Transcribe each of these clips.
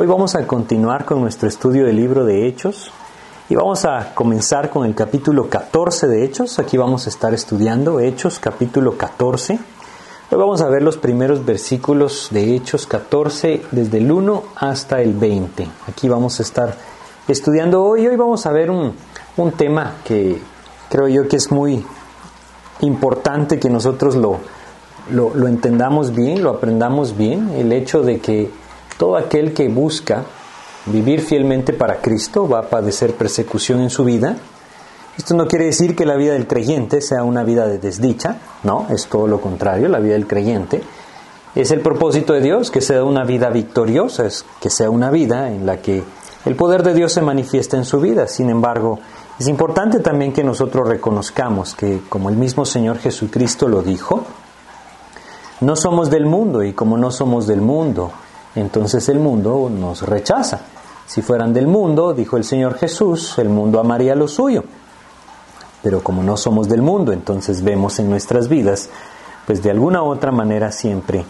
Hoy vamos a continuar con nuestro estudio del libro de Hechos y vamos a comenzar con el capítulo 14 de Hechos. Aquí vamos a estar estudiando Hechos capítulo 14. Hoy vamos a ver los primeros versículos de Hechos 14 desde el 1 hasta el 20. Aquí vamos a estar estudiando hoy. Hoy vamos a ver un, un tema que creo yo que es muy importante que nosotros lo, lo, lo entendamos bien, lo aprendamos bien. El hecho de que todo aquel que busca vivir fielmente para Cristo va a padecer persecución en su vida. Esto no quiere decir que la vida del creyente sea una vida de desdicha, no, es todo lo contrario, la vida del creyente es el propósito de Dios, que sea una vida victoriosa, es que sea una vida en la que el poder de Dios se manifiesta en su vida. Sin embargo, es importante también que nosotros reconozcamos que, como el mismo Señor Jesucristo lo dijo, no somos del mundo y como no somos del mundo, entonces el mundo nos rechaza. Si fueran del mundo, dijo el Señor Jesús, el mundo amaría lo suyo. Pero como no somos del mundo, entonces vemos en nuestras vidas, pues de alguna u otra manera siempre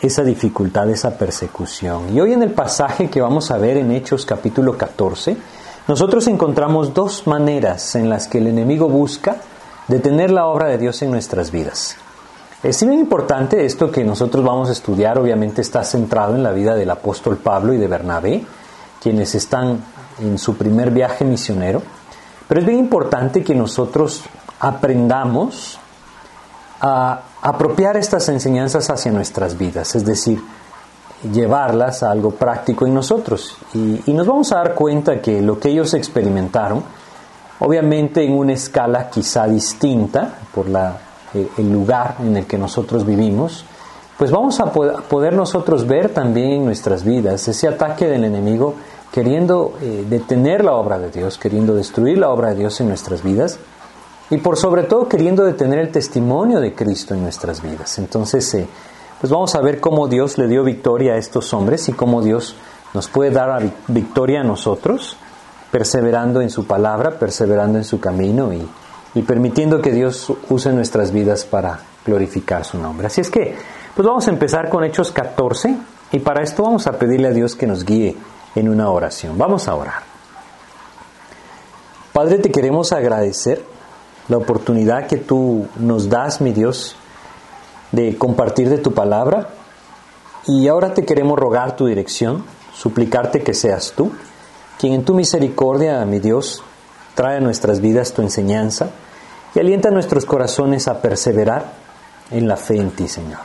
esa dificultad, esa persecución. Y hoy en el pasaje que vamos a ver en Hechos capítulo 14, nosotros encontramos dos maneras en las que el enemigo busca detener la obra de Dios en nuestras vidas. Es muy importante esto que nosotros vamos a estudiar, obviamente está centrado en la vida del apóstol Pablo y de Bernabé, quienes están en su primer viaje misionero, pero es bien importante que nosotros aprendamos a apropiar estas enseñanzas hacia nuestras vidas, es decir, llevarlas a algo práctico en nosotros. Y, y nos vamos a dar cuenta que lo que ellos experimentaron, obviamente en una escala quizá distinta por la eh, el lugar en el que nosotros vivimos, pues vamos a poder nosotros ver también en nuestras vidas ese ataque del enemigo queriendo eh, detener la obra de Dios, queriendo destruir la obra de Dios en nuestras vidas y por sobre todo queriendo detener el testimonio de Cristo en nuestras vidas. Entonces, eh, pues vamos a ver cómo Dios le dio victoria a estos hombres y cómo Dios nos puede dar victoria a nosotros, perseverando en su palabra, perseverando en su camino y, y permitiendo que Dios use nuestras vidas para glorificar su nombre. Así es que, pues vamos a empezar con Hechos 14 y para esto vamos a pedirle a Dios que nos guíe en una oración. Vamos a orar. Padre, te queremos agradecer la oportunidad que tú nos das, mi Dios, de compartir de tu palabra y ahora te queremos rogar tu dirección, suplicarte que seas tú, quien en tu misericordia, mi Dios, trae a nuestras vidas tu enseñanza y alienta nuestros corazones a perseverar en la fe en ti, Señor.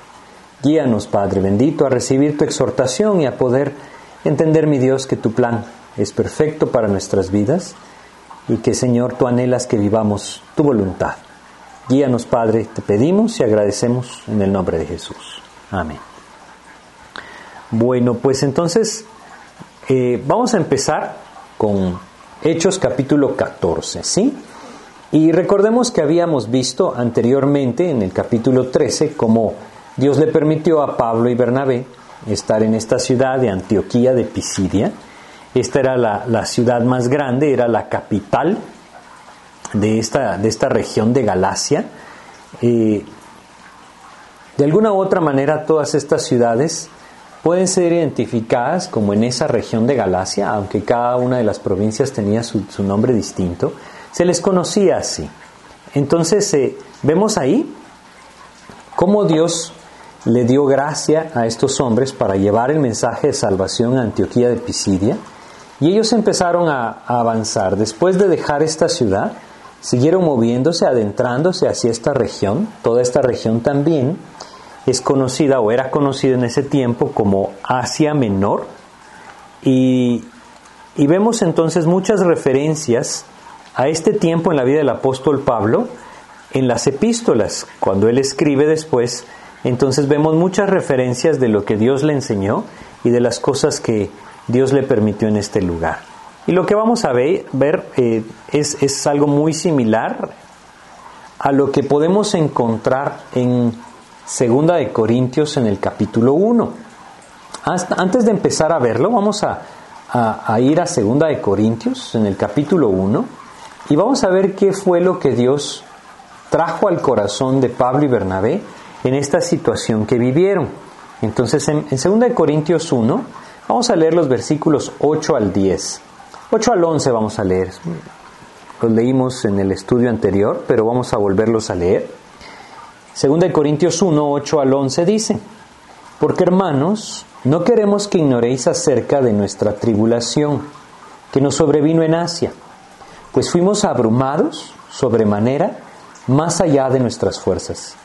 Guíanos, Padre bendito, a recibir tu exhortación y a poder entender, mi Dios, que tu plan es perfecto para nuestras vidas y que, Señor, tú anhelas que vivamos tu voluntad. Guíanos, Padre, te pedimos y agradecemos en el nombre de Jesús. Amén. Bueno, pues entonces eh, vamos a empezar con Hechos capítulo 14, ¿sí? Y recordemos que habíamos visto anteriormente en el capítulo 13 cómo Dios le permitió a Pablo y Bernabé estar en esta ciudad de Antioquía de Pisidia. Esta era la, ciudad más grande, era la capital de esta, de esta región de Galacia. Eh, de alguna u otra manera todas estas ciudades pueden ser identificadas como en esa región de Galacia, aunque cada una de las provincias tenía su nombre distinto se les conocía así. Entonces eh, vemos ahí cómo Dios le dio gracia a estos hombres para llevar el mensaje de salvación a Antioquía de Pisidia y ellos empezaron a, avanzar. Después de dejar esta ciudad, siguieron moviéndose, adentrándose hacia esta región. Toda esta región también es conocida o era conocida en ese tiempo como Asia Menor y vemos entonces muchas referencias a este tiempo en la vida del apóstol Pablo, en las epístolas, cuando él escribe después, entonces vemos muchas referencias de lo que Dios le enseñó y de las cosas que Dios le permitió en este lugar. Y lo que vamos a ver, eh, es, es, algo muy similar a lo que podemos encontrar en Segunda de Corintios en el capítulo 1. Hasta, antes de empezar a verlo, vamos a, ir a Segunda de Corintios en el capítulo 1 y vamos a ver qué fue lo que Dios trajo al corazón de Pablo y Bernabé en esta situación que vivieron. Entonces, en, 2 Corintios 1, Vamos a leer los versículos 8 al 10. 8 al 11 vamos a leer. Los leímos en el estudio anterior, pero vamos a volverlos a leer. Segunda de Corintios 1, 8 al 11 dice, Porque hermanos, no queremos que ignoréis acerca de nuestra tribulación que nos sobrevino en Asia, pues fuimos abrumados sobremanera más allá de nuestras fuerzas,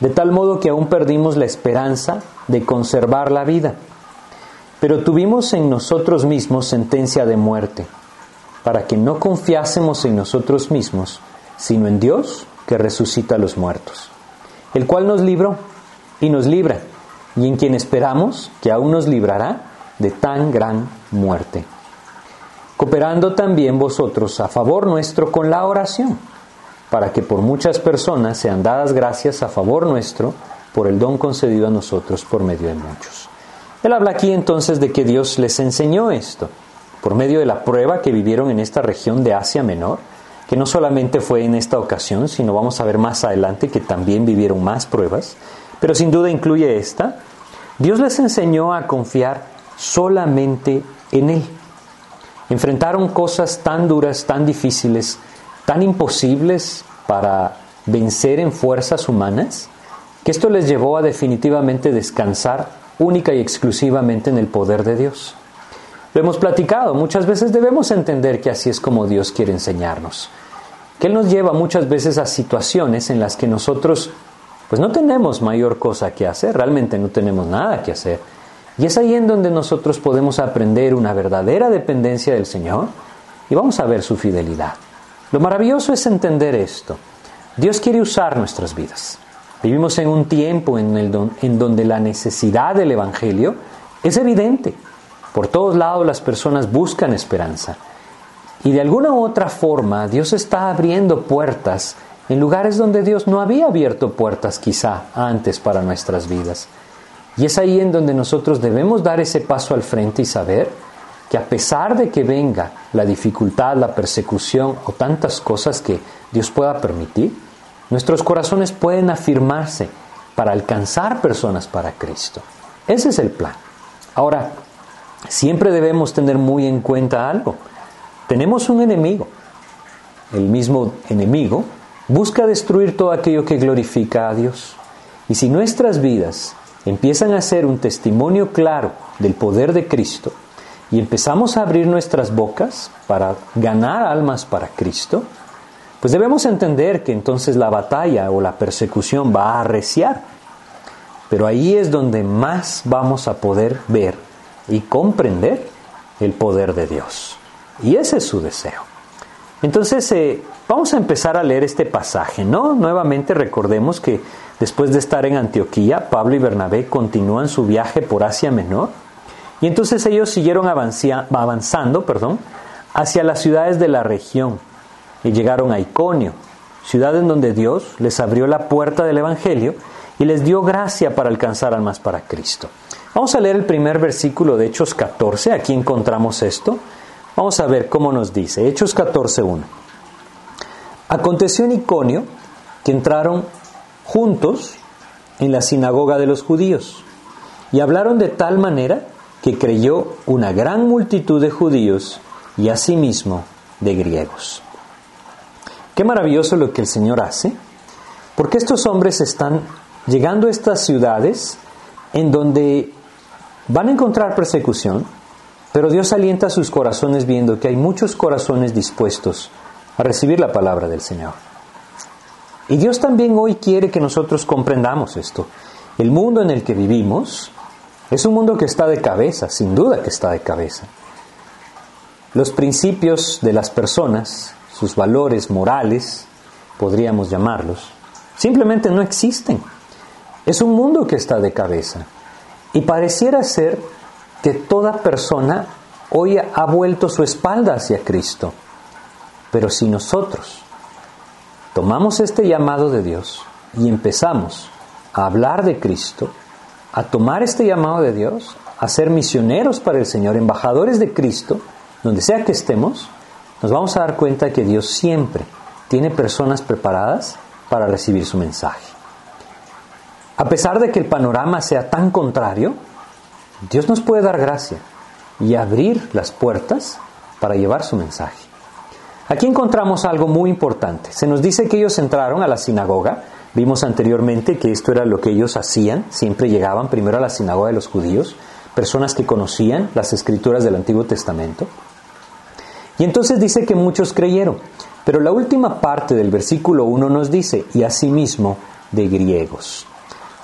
de tal modo que aún perdimos la esperanza de conservar la vida. Pero tuvimos en nosotros mismos sentencia de muerte, para que no confiásemos en nosotros mismos, sino en Dios que resucita a los muertos, el cual nos libró y nos libra, y en quien esperamos que aún nos librará de tan gran muerte. Cooperando también vosotros a favor nuestro con la oración, para que por muchas personas sean dadas gracias a favor nuestro por el don concedido a nosotros por medio de muchos. Él habla aquí entonces de que Dios les enseñó esto por medio de la prueba que vivieron en esta región de Asia Menor, que no solamente fue en esta ocasión, sino vamos a ver más adelante que también vivieron más pruebas, pero sin duda incluye esta. Dios les enseñó a confiar solamente en Él. Enfrentaron cosas tan duras, tan difíciles, tan imposibles para vencer en fuerzas humanas, que esto les llevó a definitivamente descansar única y exclusivamente en el poder de Dios. Lo hemos platicado, muchas veces debemos entender que así es como Dios quiere enseñarnos. Que Él nos lleva muchas veces a situaciones en las que nosotros pues no tenemos mayor cosa que hacer, realmente no tenemos nada que hacer. Y es ahí en donde nosotros podemos aprender una verdadera dependencia del Señor y vamos a ver su fidelidad. Lo maravilloso es entender esto. Dios quiere usar nuestras vidas. Vivimos en un tiempo en, el en donde la necesidad del Evangelio es evidente. Por todos lados las personas buscan esperanza. Y de alguna u otra forma Dios está abriendo puertas en lugares donde Dios no había abierto puertas quizá antes para nuestras vidas. Y es ahí en donde nosotros debemos dar ese paso al frente y saber que a pesar de que venga la dificultad, la persecución o tantas cosas que Dios pueda permitir, Nuestros corazones pueden afirmarse para alcanzar personas para Cristo. Ese es el plan. Ahora, siempre debemos tener muy en cuenta algo. Tenemos un enemigo. El mismo enemigo busca destruir todo aquello que glorifica a Dios. Y si nuestras vidas empiezan a ser un testimonio claro del poder de Cristo y empezamos a abrir nuestras bocas para ganar almas para Cristo, pues debemos entender que entonces la batalla o la persecución va a arreciar. Pero ahí es donde más vamos a poder ver y comprender el poder de Dios. Y ese es su deseo. Entonces, eh, vamos a empezar a leer este pasaje, ¿no? Nuevamente recordemos que después de estar en Antioquía, Pablo y Bernabé continúan su viaje por Asia Menor. Y entonces ellos siguieron avanzando perdón, hacia las ciudades de la región y llegaron a Iconio, ciudad en donde Dios les abrió la puerta del Evangelio y les dio gracia para alcanzar almas para Cristo. Vamos a leer el primer versículo de Hechos 14, aquí encontramos esto. Vamos a ver cómo nos dice, Hechos 14.1. Aconteció en Iconio que entraron juntos en la sinagoga de los judíos y hablaron de tal manera que creyó una gran multitud de judíos y asimismo de griegos. Qué maravilloso lo que el Señor hace, porque estos hombres están llegando a estas ciudades en donde van a encontrar persecución, pero Dios alienta sus corazones viendo que hay muchos corazones dispuestos a recibir la palabra del Señor. Y Dios también hoy quiere que nosotros comprendamos esto. El mundo en el que vivimos es un mundo que está de cabeza, sin duda que está de cabeza. Los principios de las personas sus valores morales, podríamos llamarlos, simplemente no existen. Es un mundo que está de cabeza. Y pareciera ser que toda persona hoy ha vuelto su espalda hacia Cristo. Pero si nosotros tomamos este llamado de Dios y empezamos a hablar de Cristo, a tomar este llamado de Dios, a ser misioneros para el Señor, embajadores de Cristo, donde sea que estemos, nos vamos a dar cuenta que Dios siempre tiene personas preparadas para recibir su mensaje. A pesar de que el panorama sea tan contrario, Dios nos puede dar gracia y abrir las puertas para llevar su mensaje. Aquí encontramos algo muy importante. Se nos dice que ellos entraron a la sinagoga. Vimos anteriormente que esto era lo que ellos hacían. Siempre llegaban primero a la sinagoga de los judíos, personas que conocían las escrituras del Antiguo Testamento. Y entonces dice que muchos creyeron. Pero la última parte del versículo 1 nos dice, y asimismo de griegos.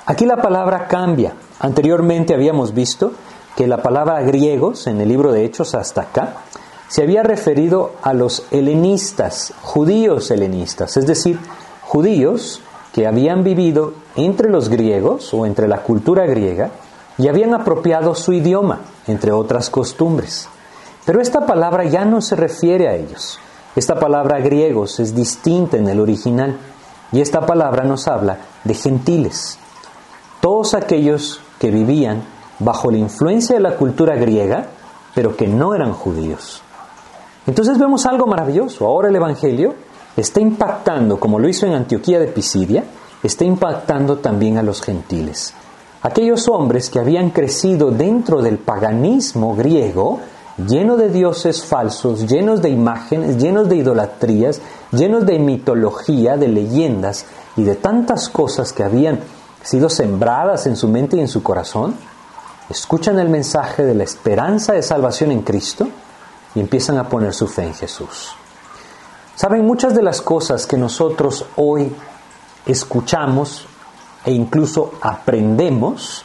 Aquí la palabra cambia. Anteriormente habíamos visto que la palabra griegos en el libro de Hechos hasta acá se había referido a los helenistas, judíos helenistas, es decir, judíos que habían vivido entre los griegos o entre la cultura griega y habían apropiado su idioma, entre otras costumbres. Pero esta palabra ya no se refiere a ellos. Esta palabra griegos es distinta en el original y esta palabra nos habla de gentiles. Todos aquellos que vivían bajo la influencia de la cultura griega, pero que no eran judíos. Entonces vemos algo maravilloso. Ahora el Evangelio está impactando, como lo hizo en Antioquía de Pisidia, está impactando también a los gentiles. Aquellos hombres que habían crecido dentro del paganismo griego, lleno de dioses falsos, llenos de imágenes, llenos de idolatrías, llenos de mitología, de leyendas y de tantas cosas que habían sido sembradas en su mente y en su corazón, escuchan el mensaje de la esperanza de salvación en Cristo y empiezan a poner su fe en Jesús. Saben, muchas de las cosas que nosotros hoy escuchamos e incluso aprendemos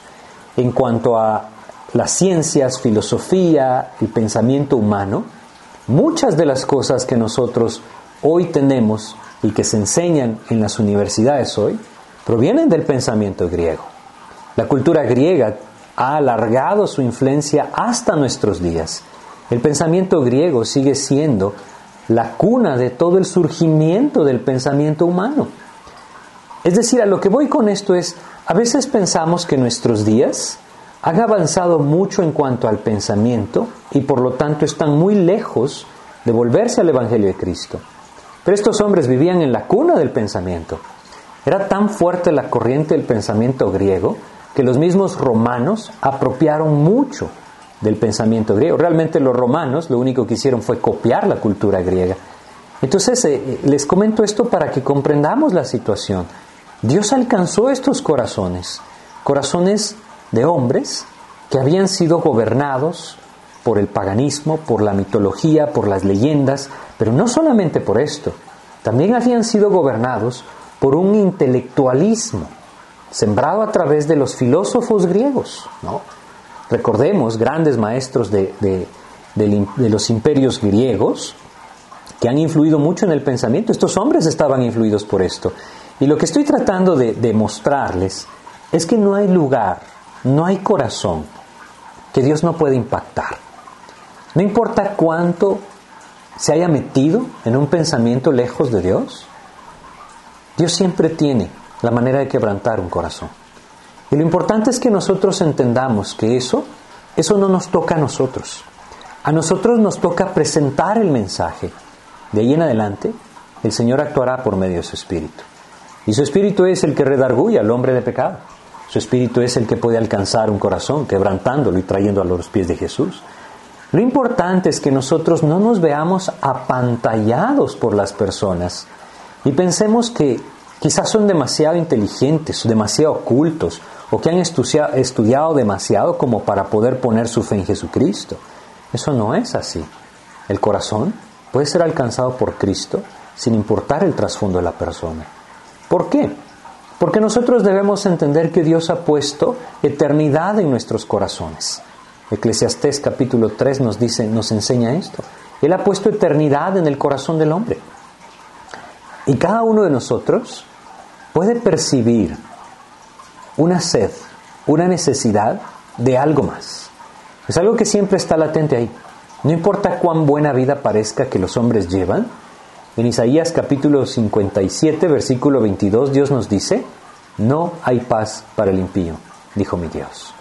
en cuanto a las ciencias, filosofía, el pensamiento humano, muchas de las cosas que nosotros hoy tenemos y que se enseñan en las universidades hoy, provienen del pensamiento griego. La cultura griega ha alargado su influencia hasta nuestros días el pensamiento griego sigue siendo la cuna de todo el surgimiento del pensamiento humano. Es decir, a lo que voy con esto es, a veces pensamos que nuestros días han avanzado mucho en cuanto al pensamiento y por lo tanto están muy lejos de volverse al Evangelio de Cristo. Pero estos hombres vivían en la cuna del pensamiento. Era tan fuerte la corriente del pensamiento griego que los mismos romanos apropiaron mucho del pensamiento griego. Realmente los romanos lo único que hicieron fue copiar la cultura griega. Entonces, eh, les comento esto para que comprendamos la situación. Dios alcanzó estos corazones, corazones de hombres que habían sido gobernados por el paganismo, por la mitología, por las leyendas, pero no solamente por esto, también habían sido gobernados por un intelectualismo sembrado a través de los filósofos griegos, ¿no? Recordemos grandes maestros de, los imperios griegos que han influido mucho en el pensamiento. Estos hombres estaban influidos por esto. Y lo que estoy tratando de, de mostrarles es que no hay lugar, no hay corazón que Dios no pueda impactar. No importa cuánto se haya metido en un pensamiento lejos de Dios, Dios siempre tiene la manera de quebrantar un corazón. Y lo importante es que nosotros entendamos que eso, eso no nos toca a nosotros. A nosotros nos toca presentar el mensaje. De ahí en adelante, el Señor actuará por medio de su Espíritu. Y su Espíritu es el que redarguye al hombre de pecado. Su Espíritu es el que puede alcanzar un corazón, quebrantándolo y trayéndolo a los pies de Jesús. Lo importante es que nosotros no nos veamos apantallados por las personas y pensemos que quizás son demasiado inteligentes, demasiado ocultos, o que han estudiado demasiado como para poder poner su fe en Jesucristo. Eso no es así. El corazón puede ser alcanzado por Cristo sin importar el trasfondo de la persona. ¿Por qué? Porque nosotros debemos entender que Dios ha puesto eternidad en nuestros corazones. Eclesiastés capítulo 3 nos dice, nos enseña esto. Él ha puesto eternidad en el corazón del hombre. Y cada uno de nosotros puede percibir una sed, una necesidad de algo más. Es algo que siempre está latente ahí. No importa cuán buena vida parezca que los hombres llevan, en Isaías capítulo 57, versículo 22, Dios nos dice, no hay paz para el impío, dijo mi Dios.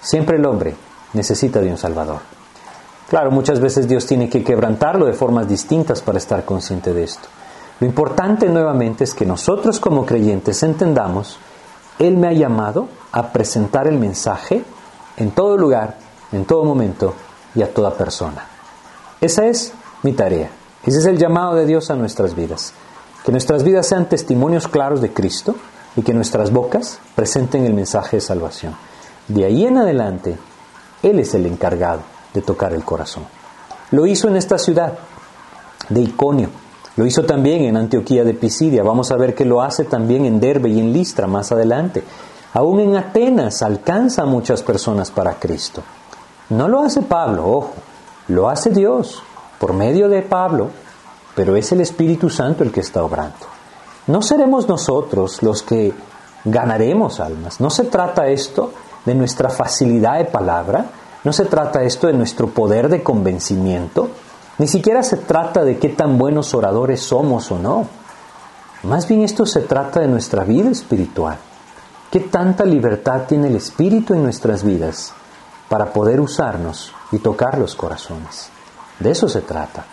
Siempre el hombre necesita de un Salvador. Claro, muchas veces Dios tiene que quebrantarlo de formas distintas para estar consciente de esto. Lo importante nuevamente es que nosotros como creyentes entendamos él me ha llamado a presentar el mensaje en todo lugar, en todo momento y a toda persona. Esa es mi tarea. Ese es el llamado de Dios a nuestras vidas. Que nuestras vidas sean testimonios claros de Cristo y que nuestras bocas presenten el mensaje de salvación. De ahí en adelante, Él es el encargado de tocar el corazón. Lo hizo en esta ciudad de Iconio, lo hizo también en Antioquía de Pisidia, vamos a ver que lo hace también en Derbe y en Listra más adelante. Aún en Atenas alcanza a muchas personas para Cristo. No lo hace Pablo, ojo, lo hace Dios por medio de Pablo, pero es el Espíritu Santo el que está obrando. No seremos nosotros los que ganaremos almas. No se trata esto de nuestra facilidad de palabra, no se trata esto de nuestro poder de convencimiento, ni siquiera se trata de qué tan buenos oradores somos o no. Más bien esto se trata de nuestra vida espiritual. ¿Qué tanta libertad tiene el Espíritu en nuestras vidas para poder usarnos y tocar los corazones? De eso se trata.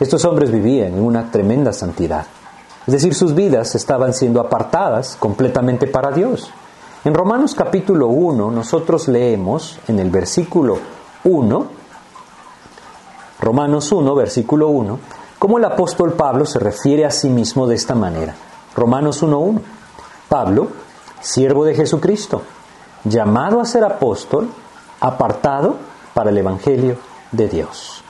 Estos hombres vivían en una tremenda santidad. Es decir, sus vidas estaban siendo apartadas completamente para Dios. En Romanos capítulo 1 nosotros leemos en el versículo 1, Romanos 1, versículo 1, cómo el apóstol Pablo se refiere a sí mismo de esta manera. Romanos 1.1. Pablo, siervo de Jesucristo, llamado a ser apóstol, apartado para el Evangelio de Dios.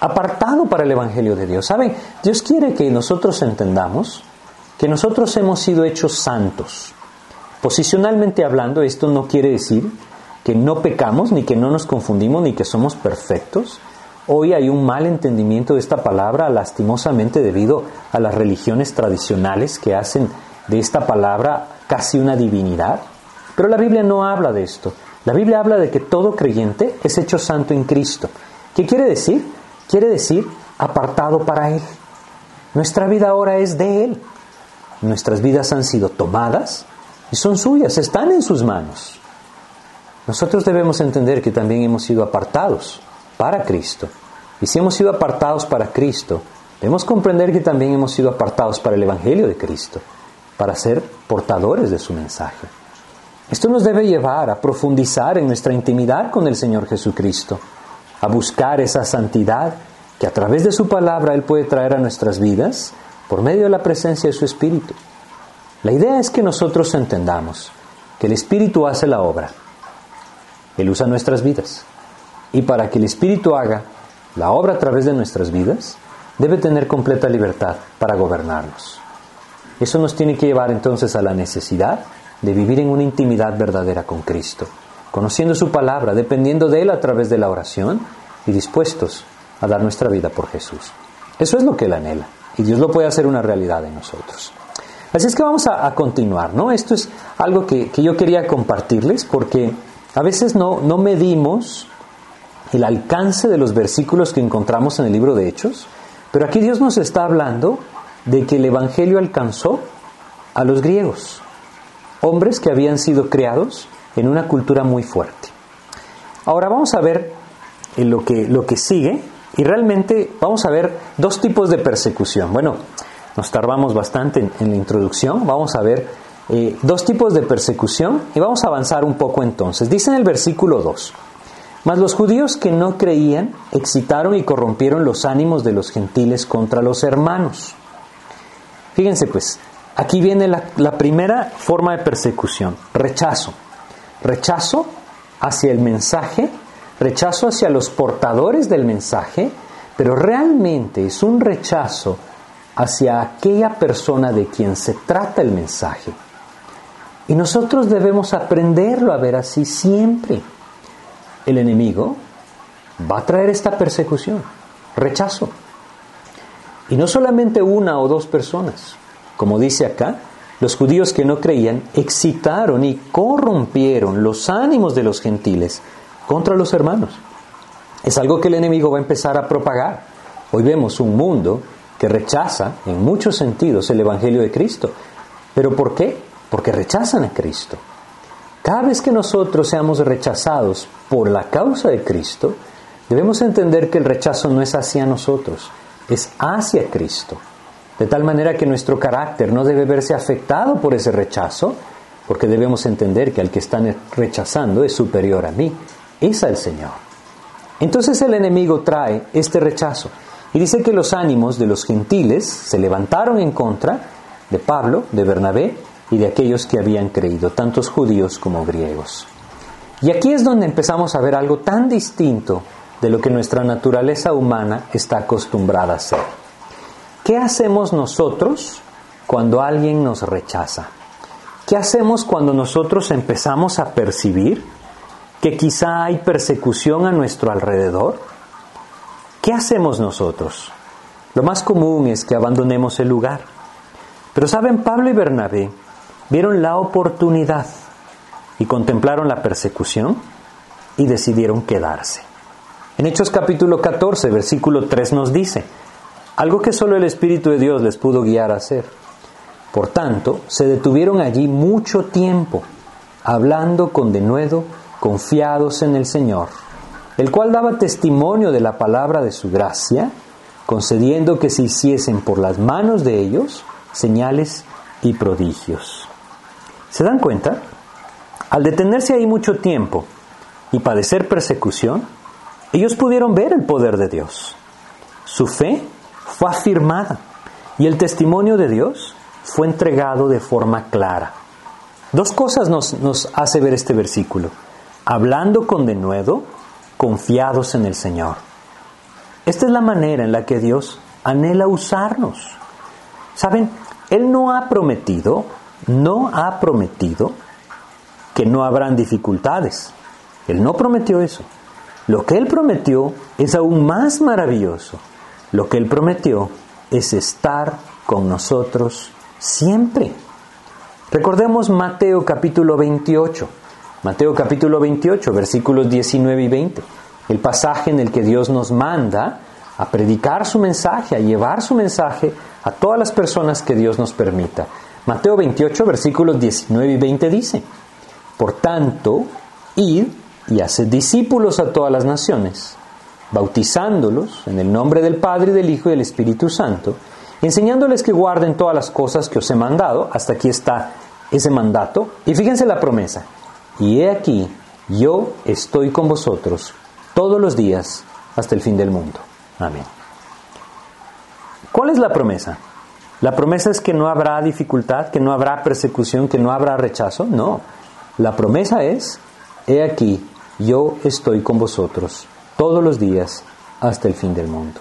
Apartado para el Evangelio de Dios. ¿Saben? Dios quiere que nosotros entendamos que nosotros hemos sido hechos santos. Posicionalmente hablando, esto no quiere decir que no pecamos, ni que no nos confundimos, ni que somos perfectos. Hoy hay un mal entendimiento de esta palabra, lastimosamente debido a las religiones tradicionales que hacen de esta palabra casi una divinidad. Pero la Biblia no habla de esto. La Biblia habla de que todo creyente es hecho santo en Cristo. ¿Qué quiere decir? Quiere decir apartado para Él. Nuestra vida ahora es de Él. Nuestras vidas han sido tomadas y son suyas, están en sus manos. Nosotros debemos entender que también hemos sido apartados para Cristo. Y si hemos sido apartados para Cristo, debemos comprender que también hemos sido apartados para el Evangelio de Cristo para ser portadores de su mensaje. Esto nos debe llevar a profundizar en nuestra intimidad con el Señor Jesucristo, a buscar esa santidad que a través de su palabra Él puede traer a nuestras vidas por medio de la presencia de su Espíritu. La idea es que nosotros entendamos que el Espíritu hace la obra. Él usa nuestras vidas. Y para que el Espíritu haga la obra a través de nuestras vidas, debe tener completa libertad para gobernarnos. Eso nos tiene que llevar entonces a la necesidad de vivir en una intimidad verdadera con Cristo, conociendo su palabra, dependiendo de Él a través de la oración y dispuestos a dar nuestra vida por Jesús. Eso es lo que Él anhela y Dios lo puede hacer una realidad en nosotros. Así es que vamos a, continuar, ¿no? Esto es algo que, yo quería compartirles porque a veces no, no medimos el alcance de los versículos que encontramos en el libro de Hechos, pero aquí Dios nos está hablando de que el Evangelio alcanzó a los griegos, hombres que habían sido creados en una cultura muy fuerte. Ahora vamos a ver lo, que, lo que sigue y realmente vamos a ver dos tipos de persecución. Bueno, nos tardamos bastante en, la introducción, vamos a ver eh, dos tipos de persecución y vamos a avanzar un poco entonces. Dice en el versículo 2, mas los judíos que no creían excitaron y corrompieron los ánimos de los gentiles contra los hermanos Fíjense pues, aquí viene la, primera forma de persecución, rechazo. Rechazo hacia el mensaje, rechazo hacia los portadores del mensaje, pero realmente es un rechazo hacia aquella persona de quien se trata el mensaje. Y nosotros debemos aprenderlo a ver así siempre. El enemigo va a traer esta persecución, rechazo. Y no solamente una o dos personas. Como dice acá, los judíos que no creían excitaron y corrompieron los ánimos de los gentiles contra los hermanos. Es algo que el enemigo va a empezar a propagar. Hoy vemos un mundo que rechaza en muchos sentidos el Evangelio de Cristo. ¿Pero por qué? Porque rechazan a Cristo. Cada vez que nosotros seamos rechazados por la causa de Cristo, debemos entender que el rechazo no es hacia nosotros, es hacia Cristo. De tal manera que nuestro carácter no debe verse afectado por ese rechazo, porque debemos entender que al que están rechazando es superior a mí, es al Señor. Entonces el enemigo trae este rechazo y dice que los ánimos de los gentiles se levantaron en contra de Pablo, de Bernabé y de aquellos que habían creído, tantos judíos como griegos. Y aquí es donde empezamos a ver algo tan distinto de lo que nuestra naturaleza humana está acostumbrada a hacer. ¿Qué hacemos nosotros cuando alguien nos rechaza? ¿Qué hacemos cuando nosotros empezamos a percibir que quizá hay persecución a nuestro alrededor? ¿Qué hacemos nosotros? Lo más común es que abandonemos el lugar. Pero saben, Pablo y Bernabé vieron la oportunidad y contemplaron la persecución y decidieron quedarse. En Hechos capítulo 14, versículo 3 nos dice, algo que solo el Espíritu de Dios les pudo guiar a hacer. Por tanto, se detuvieron allí mucho tiempo, hablando con denuedo, confiados en el Señor, el cual daba testimonio de la palabra de su gracia, concediendo que se hiciesen por las manos de ellos señales y prodigios. ¿Se dan cuenta? Al detenerse ahí mucho tiempo y padecer persecución, ellos pudieron ver el poder de Dios. Su fe fue afirmada y el testimonio de Dios fue entregado de forma clara. Dos cosas nos, nos hace ver este versículo. Hablando con denuedo, confiados en el Señor. Esta es la manera en la que Dios anhela usarnos. Saben, Él no ha prometido, no ha prometido que no habrán dificultades. Él no prometió eso. Lo que Él prometió es aún más maravilloso. Lo que Él prometió es estar con nosotros siempre. Recordemos Mateo capítulo 28. Mateo capítulo 28, versículos 19 y 20. El pasaje en el que Dios nos manda a predicar su mensaje, a llevar su mensaje a todas las personas que Dios nos permita. Mateo 28, versículos 19 y 20 dice, por tanto, id y haced discípulos a todas las naciones, bautizándolos en el nombre del Padre, del Hijo y del Espíritu Santo, enseñándoles que guarden todas las cosas que os he mandado. Hasta aquí está ese mandato. Y fíjense la promesa. Y he aquí, yo estoy con vosotros todos los días hasta el fin del mundo. Amén. ¿Cuál es la promesa? ¿La promesa es que no habrá dificultad, que no habrá persecución, que no habrá rechazo? No. La promesa es, he aquí, yo estoy con vosotros todos los días hasta el fin del mundo.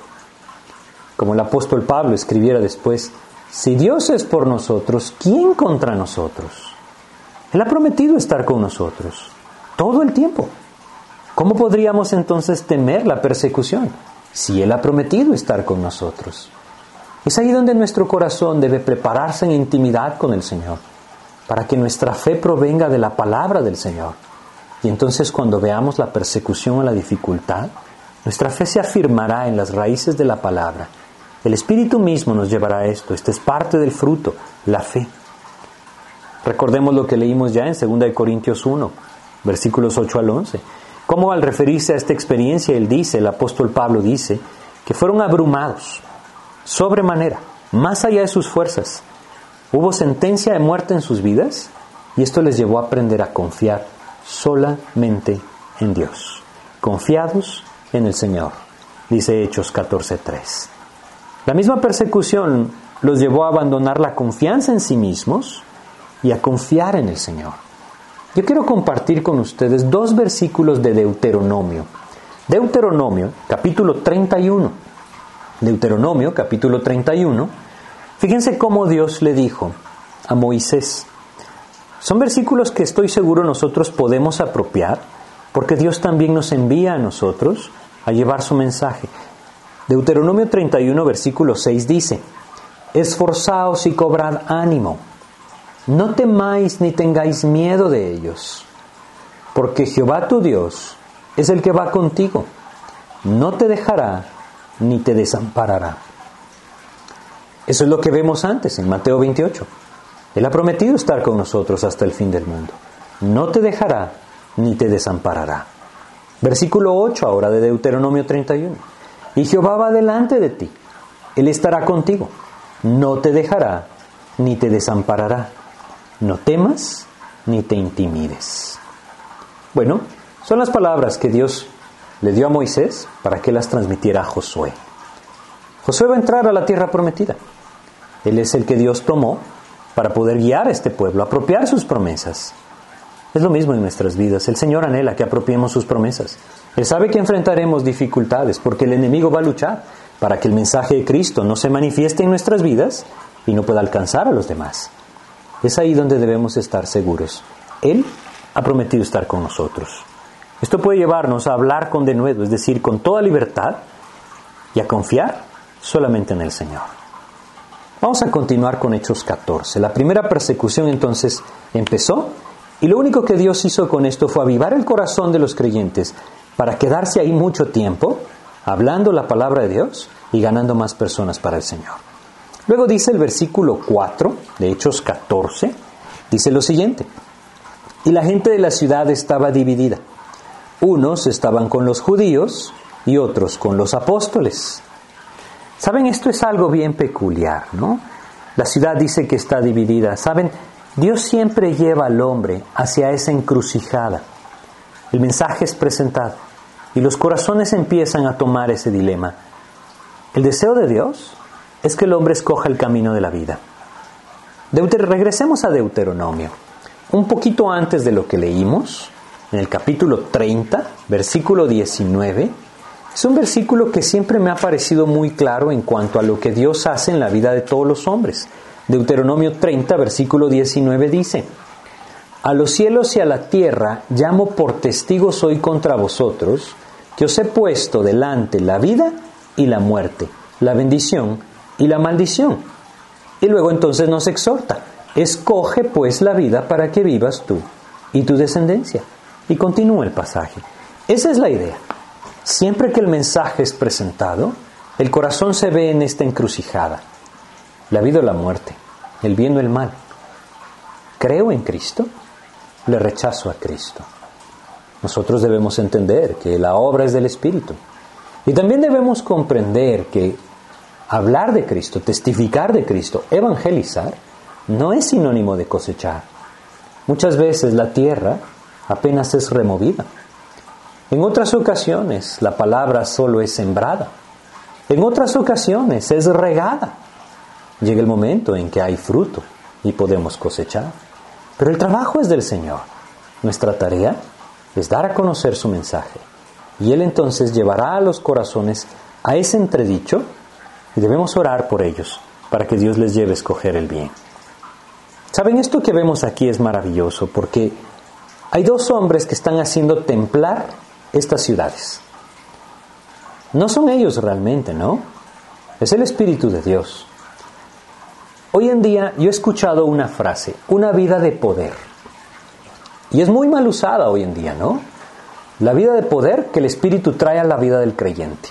Como el apóstol Pablo escribiera después, si Dios es por nosotros, ¿quién contra nosotros? Él ha prometido estar con nosotros todo el tiempo. ¿Cómo podríamos entonces temer la persecución si Él ha prometido estar con nosotros? Es ahí donde nuestro corazón debe prepararse en intimidad con el Señor para que nuestra fe provenga de la palabra del Señor. Y entonces cuando veamos la persecución o la dificultad, nuestra fe se afirmará en las raíces de la palabra. El Espíritu mismo nos llevará a esto. Este es parte del fruto, la fe. Recordemos lo que leímos ya en 2 Corintios 1, versículos 8 al 11. Cómo al referirse a esta experiencia, él dice, el apóstol Pablo dice, que fueron abrumados, sobremanera, más allá de sus fuerzas, Hubo sentencia de muerte en sus vidas y esto les llevó a aprender a confiar solamente en Dios. Confiados en el Señor, dice Hechos 14.3. La misma persecución los llevó a abandonar la confianza en sí mismos y a confiar en el Señor. Yo quiero compartir con ustedes dos versículos de Deuteronomio. Deuteronomio, capítulo 31. Deuteronomio, capítulo 31 Fíjense cómo Dios le dijo a Moisés. Son versículos que estoy seguro nosotros podemos apropiar porque Dios también nos envía a nosotros a llevar su mensaje. Deuteronomio 31, versículo 6 dice, Esforzaos y cobrad ánimo, no temáis ni tengáis miedo de ellos, porque Jehová tu Dios es el que va contigo, no te dejará ni te desamparará. Eso es lo que vemos antes en Mateo 28. Él ha prometido estar con nosotros hasta el fin del mundo. No te dejará ni te desamparará. Versículo 8 ahora de Deuteronomio 31. Y Jehová va delante de ti. Él estará contigo. No te dejará ni te desamparará. No temas ni te intimides. Bueno, son las palabras que Dios le dio a Moisés para que las transmitiera a Josué. Josué va a entrar a la tierra prometida. Él es el que Dios tomó para poder guiar a este pueblo, apropiar sus promesas. Es lo mismo en nuestras vidas. El Señor anhela que apropiemos sus promesas. Él sabe que enfrentaremos dificultades porque el enemigo va a luchar para que el mensaje de Cristo no se manifieste en nuestras vidas y no pueda alcanzar a los demás. Es ahí donde debemos estar seguros. Él ha prometido estar con nosotros. Esto puede llevarnos a hablar con denuedo, es decir, con toda libertad y a confiar solamente en el Señor. Vamos a continuar con Hechos 14. La primera persecución entonces empezó y lo único que Dios hizo con esto fue avivar el corazón de los creyentes para quedarse ahí mucho tiempo, hablando la palabra de Dios y ganando más personas para el Señor. Luego dice el versículo 4 de Hechos 14, dice lo siguiente, y la gente de la ciudad estaba dividida. Unos estaban con los judíos y otros con los apóstoles. Saben, esto es algo bien peculiar, ¿no? La ciudad dice que está dividida. Saben, Dios siempre lleva al hombre hacia esa encrucijada. El mensaje es presentado y los corazones empiezan a tomar ese dilema. El deseo de Dios es que el hombre escoja el camino de la vida. regresemos a Deuteronomio. Un poquito antes de lo que leímos, en el capítulo 30, versículo 19, es un versículo que siempre me ha parecido muy claro en cuanto a lo que Dios hace en la vida de todos los hombres. Deuteronomio 30, versículo 19 dice, A los cielos y a la tierra llamo por testigos hoy contra vosotros, que os he puesto delante la vida y la muerte, la bendición y la maldición. Y luego entonces nos exhorta, escoge pues la vida para que vivas tú y tu descendencia. Y continúa el pasaje. Esa es la idea. Siempre que el mensaje es presentado, el corazón se ve en esta encrucijada. La vida o la muerte, el bien o el mal. ¿Creo en Cristo? Le rechazo a Cristo. Nosotros debemos entender que la obra es del Espíritu. Y también debemos comprender que hablar de Cristo, testificar de Cristo, evangelizar, no es sinónimo de cosechar. Muchas veces la tierra apenas es removida. En otras ocasiones la palabra solo es sembrada. En otras ocasiones es regada. Llega el momento en que hay fruto y podemos cosechar. Pero el trabajo es del Señor. Nuestra tarea es dar a conocer su mensaje. Y Él entonces llevará a los corazones a ese entredicho y debemos orar por ellos para que Dios les lleve a escoger el bien. Saben, esto que vemos aquí es maravilloso porque hay dos hombres que están haciendo templar estas ciudades. No son ellos realmente, ¿no? Es el Espíritu de Dios. Hoy en día yo he escuchado una frase, una vida de poder. Y es muy mal usada hoy en día, ¿no? La vida de poder que el Espíritu trae a la vida del creyente.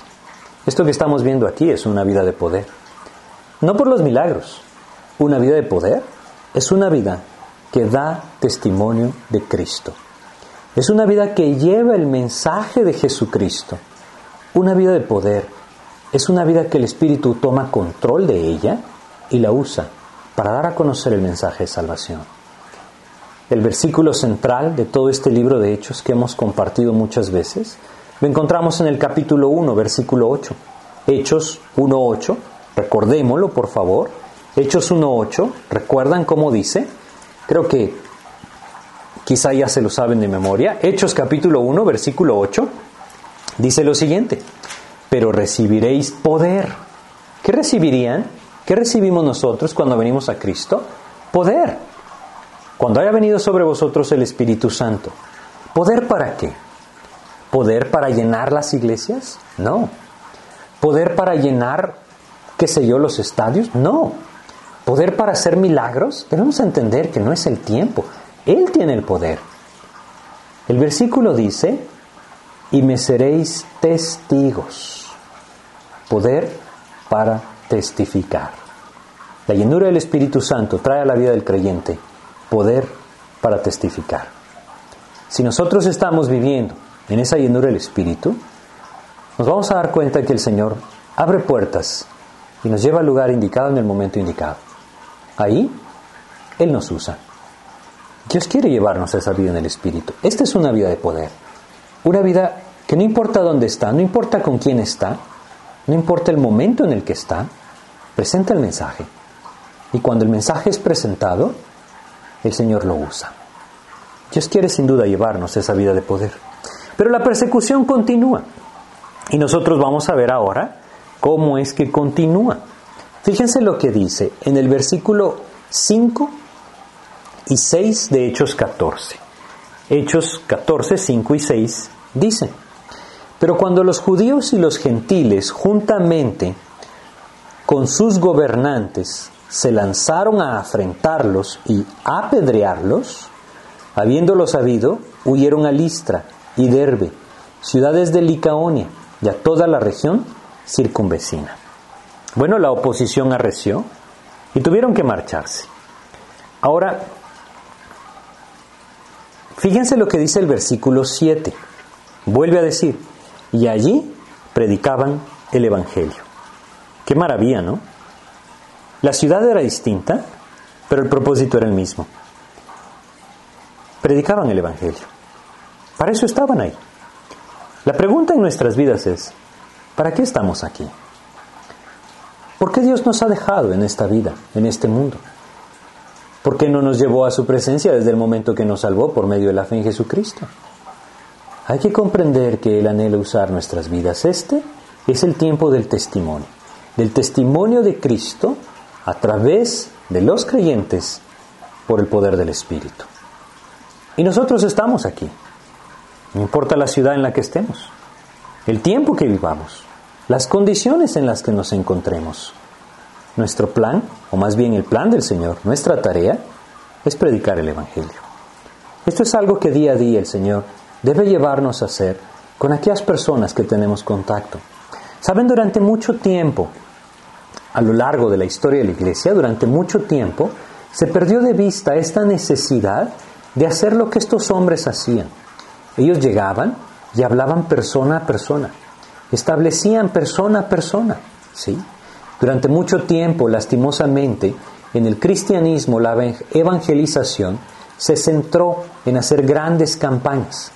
Esto que estamos viendo aquí es una vida de poder. No por los milagros. Una vida de poder es una vida que da testimonio de Cristo. Es una vida que lleva el mensaje de Jesucristo. Una vida de poder es una vida que el Espíritu toma control de ella y la usa para dar a conocer el mensaje de salvación. El versículo central de todo este libro de Hechos que hemos compartido muchas veces lo encontramos en el capítulo 1, versículo 8. Hechos 1.8, recordémoslo por favor. Hechos 1.8, ¿recuerdan cómo dice? Creo que quizá ya se lo saben de memoria. Hechos capítulo 1, versículo 8, dice lo siguiente, pero recibiréis poder. ¿Qué recibirían? ¿Qué recibimos nosotros cuando venimos a Cristo? Poder. Cuando haya venido sobre vosotros el Espíritu Santo. ¿Poder para qué? ¿Poder para llenar las iglesias? No. ¿Poder para llenar, qué sé yo, los estadios? No. ¿Poder para hacer milagros? Debemos entender que no es el tiempo. Él tiene el poder. El versículo dice, y me seréis testigos. Poder para testificar. La llenura del Espíritu Santo trae a la vida del creyente poder para testificar. Si nosotros estamos viviendo en esa llenura del Espíritu, nos vamos a dar cuenta que el Señor abre puertas y nos lleva al lugar indicado en el momento indicado. Ahí Él nos usa. Dios quiere llevarnos a esa vida en el Espíritu. Esta es una vida de poder, una vida que no importa dónde está, no importa con quién está, no importa el momento en el que está, presenta el mensaje. Y cuando el mensaje es presentado, el Señor lo usa. Dios quiere sin duda llevarnos esa vida de poder. Pero la persecución continúa. Y nosotros vamos a ver ahora cómo es que continúa. Fíjense lo que dice en el versículo 5 y 6 de Hechos 14. Hechos 14, 5 y 6 dicen, pero cuando los judíos y los gentiles juntamente con sus gobernantes se lanzaron a afrentarlos y apedrearlos, habiéndolo sabido, huyeron a Listra y Derbe, ciudades de Licaonia y a toda la región circunvecina. Bueno, la oposición arreció y tuvieron que marcharse. Ahora, fíjense lo que dice el versículo 7. Vuelve a decir, y allí predicaban el Evangelio. Qué maravilla, ¿no? La ciudad era distinta, pero el propósito era el mismo. Predicaban el Evangelio. Para eso estaban ahí. La pregunta en nuestras vidas es, ¿para qué estamos aquí? ¿Por qué Dios nos ha dejado en esta vida, en este mundo? ¿Por qué no nos llevó a su presencia desde el momento que nos salvó por medio de la fe en Jesucristo? Hay que comprender que Él anhela usar nuestras vidas. Este es el tiempo del testimonio, del testimonio de Cristo a través de los creyentes por el poder del Espíritu. Y nosotros estamos aquí, no importa la ciudad en la que estemos, el tiempo que vivamos, las condiciones en las que nos encontremos. Nuestro plan, o más bien el plan del Señor, nuestra tarea, es predicar el Evangelio. Esto es algo que día a día el Señor debe llevarnos a hacer con aquellas personas que tenemos contacto. Saben, durante mucho tiempo a lo largo de la historia de la Iglesia, durante mucho tiempo, se perdió de vista esta necesidad de hacer lo que estos hombres hacían. Ellos llegaban y hablaban persona a persona, establecían persona a persona, ¿sí? Durante mucho tiempo, lastimosamente, en el cristianismo la evangelización se centró en hacer grandes campañas.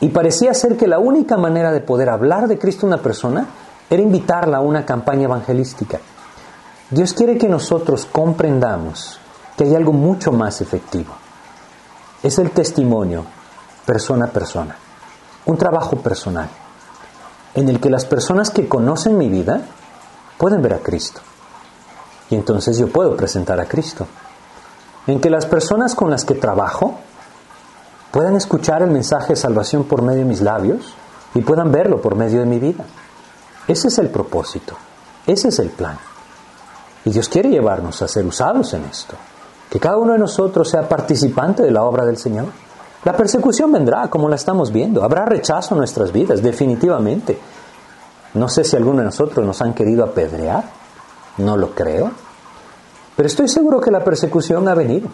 Y parecía ser que la única manera de poder hablar de Cristo a una persona era invitarla a una campaña evangelística. Dios quiere que nosotros comprendamos que hay algo mucho más efectivo. Es el testimonio persona a persona, un trabajo personal, en el que las personas que conocen mi vida pueden ver a Cristo. Y entonces yo puedo presentar a Cristo. En que las personas con las que trabajo puedan escuchar el mensaje de salvación por medio de mis labios y puedan verlo por medio de mi vida. Ese es el propósito, ese es el plan. Y Dios quiere llevarnos a ser usados en esto, que cada uno de nosotros sea participante de la obra del Señor. La persecución vendrá, como la estamos viendo, habrá rechazo en nuestras vidas, definitivamente. No sé si alguno de nosotros nos han querido apedrear, no lo creo, pero estoy seguro que la persecución ha venido.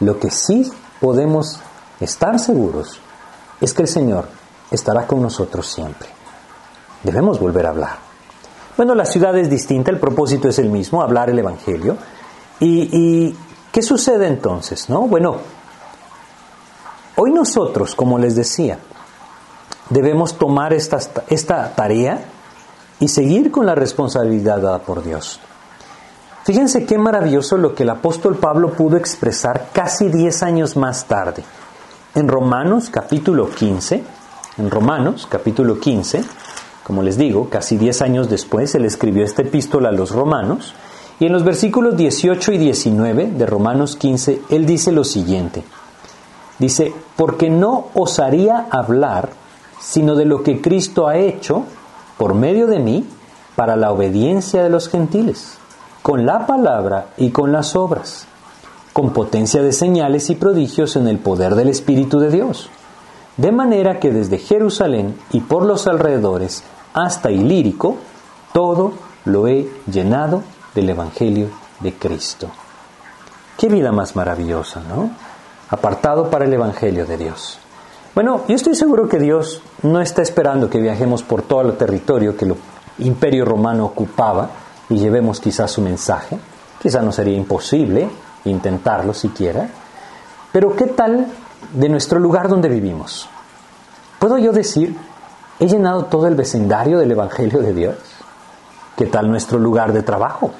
Lo que sí podemos estar seguros es que el Señor estará con nosotros siempre debemos volver a hablar. Bueno, la ciudad es distinta, el propósito es el mismo, hablar el Evangelio. ¿Y, qué sucede entonces? No? Bueno, hoy nosotros, como les decía, debemos tomar esta, tarea y seguir con la responsabilidad dada por Dios. Fíjense qué maravilloso lo que el apóstol Pablo pudo expresar casi 10 años más tarde. En Romanos capítulo 15, en Romanos capítulo 15, como les digo, casi 10 años después, él escribió esta epístola a los romanos, y en los versículos 18 y 19 de Romanos 15, él dice lo siguiente. Dice, porque no osaría hablar sino de lo que Cristo ha hecho por medio de mí para la obediencia de los gentiles, con la palabra y con las obras, con potencia de señales y prodigios en el poder del Espíritu de Dios. De manera que desde Jerusalén y por los alrededores hasta Ilírico, todo lo he llenado del Evangelio de Cristo. Qué vida más maravillosa, ¿no? Apartado para el Evangelio de Dios. Bueno, yo estoy seguro que Dios no está esperando que viajemos por todo el territorio que el imperio romano ocupaba y llevemos quizás su mensaje. Quizás no sería imposible intentarlo siquiera. Pero ¿qué tal de nuestro lugar donde vivimos? ¿Puedo yo decir, he llenado todo el vecindario del Evangelio de Dios? ¿Qué tal nuestro lugar de trabajo?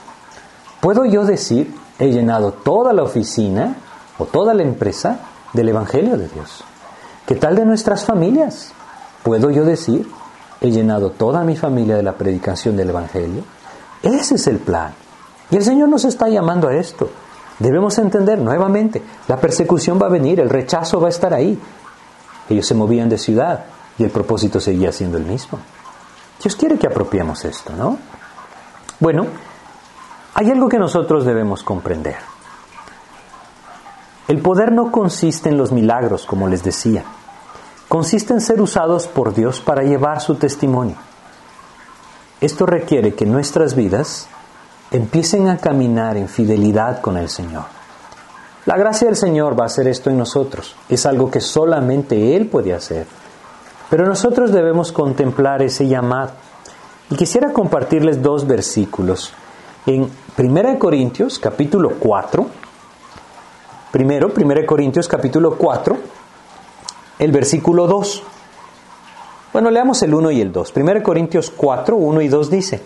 ¿Puedo yo decir, he llenado toda la oficina o toda la empresa del Evangelio de Dios? ¿Qué tal de nuestras familias? ¿Puedo yo decir, he llenado toda mi familia de la predicación del Evangelio? Ese es el plan. Y el Señor nos está llamando a esto. Debemos entender nuevamente, la persecución va a venir, el rechazo va a estar ahí. Ellos se movían de ciudad y el propósito seguía siendo el mismo. Dios quiere que apropiemos esto, ¿no? Bueno, hay algo que nosotros debemos comprender. El poder no consiste en los milagros, como les decía. Consiste en ser usados por Dios para llevar su testimonio. Esto requiere que nuestras vidas empiecen a caminar en fidelidad con el Señor. La gracia del Señor va a hacer esto en nosotros. Es algo que solamente Él puede hacer. Pero nosotros debemos contemplar ese llamado. Y quisiera compartirles dos versículos. En 1 Corintios capítulo 4, primero, 1 Corintios capítulo 4, el versículo 2. Bueno, leamos el 1 y el 2. 1 Corintios 4, 1 y 2 dice,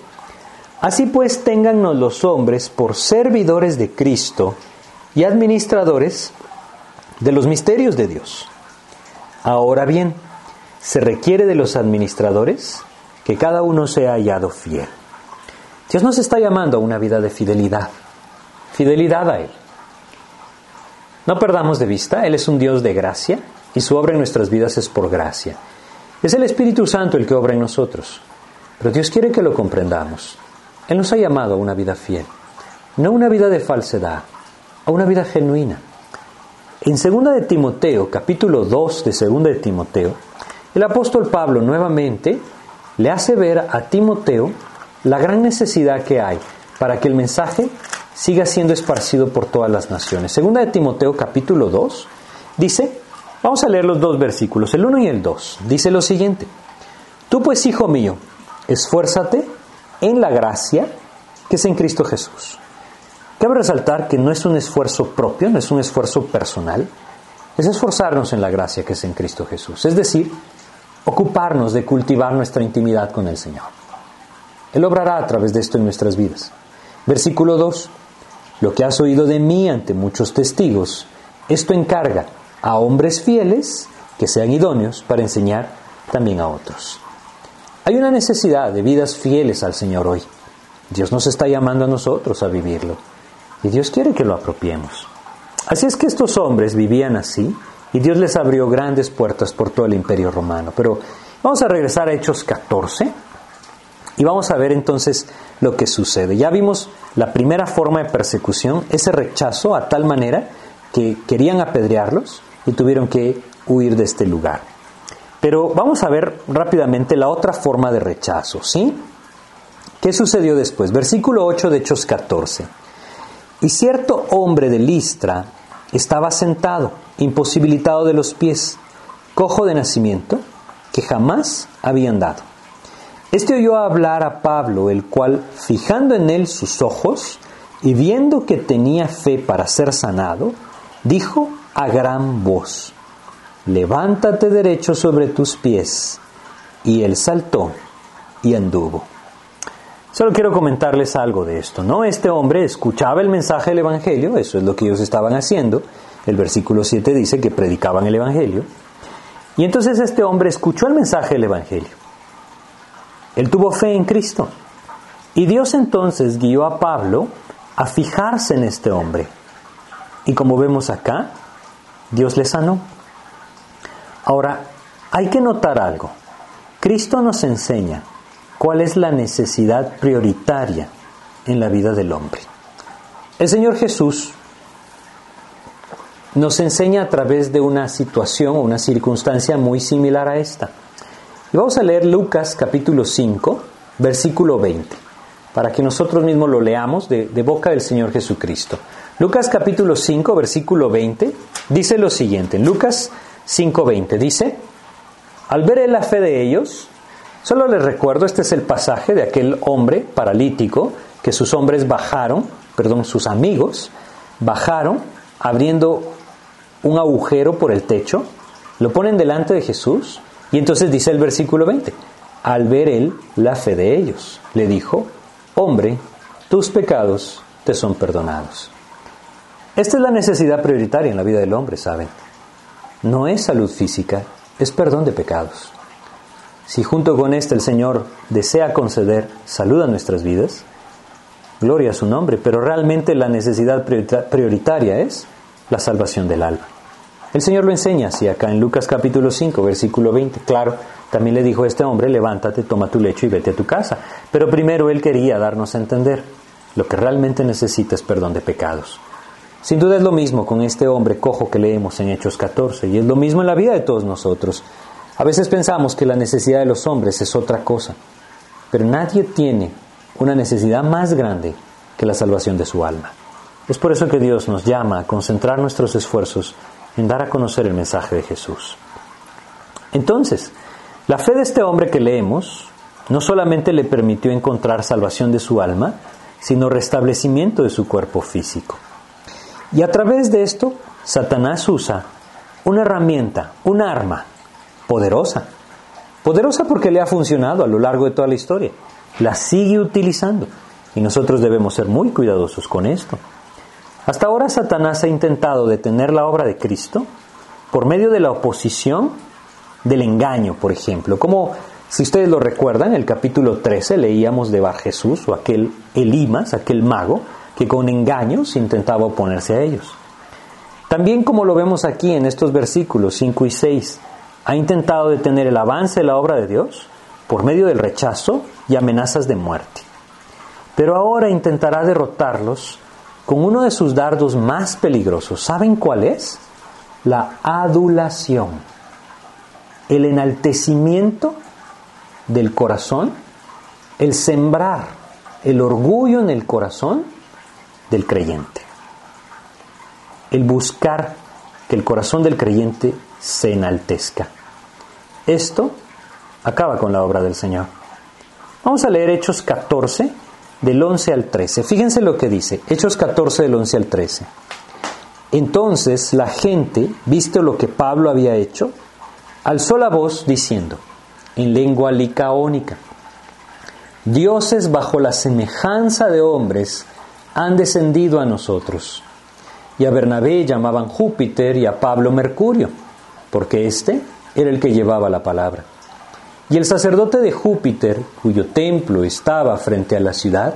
Así pues, téngannos los hombres por servidores de Cristo y administradores de los misterios de Dios. Ahora bien, se requiere de los administradores que cada uno sea hallado fiel. Dios nos está llamando a una vida de fidelidad, fidelidad a Él. No perdamos de vista, Él es un Dios de gracia y su obra en nuestras vidas es por gracia. Es el Espíritu Santo el que obra en nosotros, pero Dios quiere que lo comprendamos. Él nos ha llamado a una vida fiel, no una vida de falsedad, a una vida genuina. En 2 de Timoteo, capítulo 2 de 2 de Timoteo, el apóstol Pablo nuevamente le hace ver a Timoteo la gran necesidad que hay para que el mensaje siga siendo esparcido por todas las naciones. Segunda de Timoteo capítulo 2 dice, vamos a leer los dos versículos, el 1 y el 2, dice lo siguiente, tú pues hijo mío, esfuérzate en la gracia que es en Cristo Jesús. Cabe resaltar que no es un esfuerzo propio, no es un esfuerzo personal, es esforzarnos en la gracia que es en Cristo Jesús, es decir, ocuparnos de cultivar nuestra intimidad con el Señor. Él obrará a través de esto en nuestras vidas. Versículo 2. Lo que has oído de mí ante muchos testigos, esto encarga a hombres fieles que sean idóneos para enseñar también a otros. Hay una necesidad de vidas fieles al Señor hoy. Dios nos está llamando a nosotros a vivirlo y Dios quiere que lo apropiemos. Así es que estos hombres vivían así y Dios les abrió grandes puertas por todo el imperio romano. Pero vamos a regresar a Hechos 14 y vamos a ver entonces lo que sucede. Ya vimos la primera forma de persecución, ese rechazo a tal manera que querían apedrearlos y tuvieron que huir de este lugar. Pero vamos a ver rápidamente la otra forma de rechazo, ¿sí? ¿Qué sucedió después? Versículo 8 de Hechos 14. Y cierto hombre de Listra estaba sentado, imposibilitado de los pies, cojo de nacimiento, que jamás había andado. Este oyó hablar a Pablo, el cual, fijando en él sus ojos y viendo que tenía fe para ser sanado, dijo a gran voz, levántate derecho sobre tus pies. Y él saltó y anduvo. Solo quiero comentarles algo de esto, ¿no? Este hombre escuchaba el mensaje del Evangelio, eso es lo que ellos estaban haciendo. El versículo 7 dice que predicaban el Evangelio. Y entonces este hombre escuchó el mensaje del Evangelio. Él tuvo fe en Cristo. Y Dios entonces guió a Pablo a fijarse en este hombre. Y como vemos acá, Dios le sanó. Ahora, hay que notar algo. Cristo nos enseña cuál es la necesidad prioritaria en la vida del hombre. El Señor Jesús nos enseña a través de una situación o una circunstancia muy similar a esta. Y vamos a leer Lucas capítulo 5, versículo 20, para que nosotros mismos lo leamos de, boca del Señor Jesucristo. Lucas capítulo 5, versículo 20, dice lo siguiente. Lucas 5.20 dice, al ver la fe de ellos, solo les recuerdo, este es el pasaje de aquel hombre paralítico que sus hombres bajaron, perdón, sus amigos bajaron abriendo un agujero por el techo, lo ponen delante de Jesús Y entonces dice el versículo 20, al ver él la fe de ellos, le dijo, hombre, tus pecados te son perdonados. Esta es la necesidad prioritaria en la vida del hombre, ¿saben? No es salud física, es perdón de pecados. Si junto con este el Señor desea conceder salud a nuestras vidas, gloria a su nombre, pero realmente la necesidad prioritaria es la salvación del alma. El Señor lo enseña así acá en Lucas capítulo 5, versículo 20. Claro, también le dijo a este hombre, levántate, toma tu lecho y vete a tu casa. Pero primero él quería darnos a entender, lo que realmente necesita es perdón de pecados. Sin duda es lo mismo con este hombre cojo que leemos en Hechos 14, y es lo mismo en la vida de todos nosotros. A veces pensamos que la necesidad de los hombres es otra cosa, pero nadie tiene una necesidad más grande que la salvación de su alma. Es por eso que Dios nos llama a concentrar nuestros esfuerzos en dar a conocer el mensaje de Jesús. Entonces, la fe de este hombre que leemos no solamente le permitió encontrar salvación de su alma, sino restablecimiento de su cuerpo físico. Y a través de esto, Satanás usa una herramienta, un arma poderosa. Poderosa porque le ha funcionado a lo largo de toda la historia. La sigue utilizando. Y nosotros debemos ser muy cuidadosos con esto. Hasta ahora Satanás ha intentado detener la obra de Cristo por medio de la oposición del engaño, por ejemplo. Como si ustedes lo recuerdan, en el capítulo 13 leíamos de Bar Jesús o aquel Elimas, aquel mago, que con engaños intentaba oponerse a ellos. También como lo vemos aquí en estos versículos 5 y 6, ha intentado detener el avance de la obra de Dios por medio del rechazo y amenazas de muerte. Pero ahora intentará derrotarlos con uno de sus dardos más peligrosos. ¿Saben cuál es? La adulación, el enaltecimiento del corazón, el sembrar el orgullo en el corazón del creyente, el buscar que el corazón del creyente se enaltezca. Esto acaba con la obra del Señor. Vamos a leer Hechos 14, del 11 al 13. Fíjense lo que dice, Hechos 14 del 11 al 13. Entonces la gente, visto lo que Pablo había hecho, alzó la voz diciendo, en lengua licaónica, dioses bajo la semejanza de hombres han descendido a nosotros. Y a Bernabé llamaban Júpiter y a Pablo Mercurio, porque éste era el que llevaba la palabra. Y el sacerdote de Júpiter, cuyo templo estaba frente a la ciudad,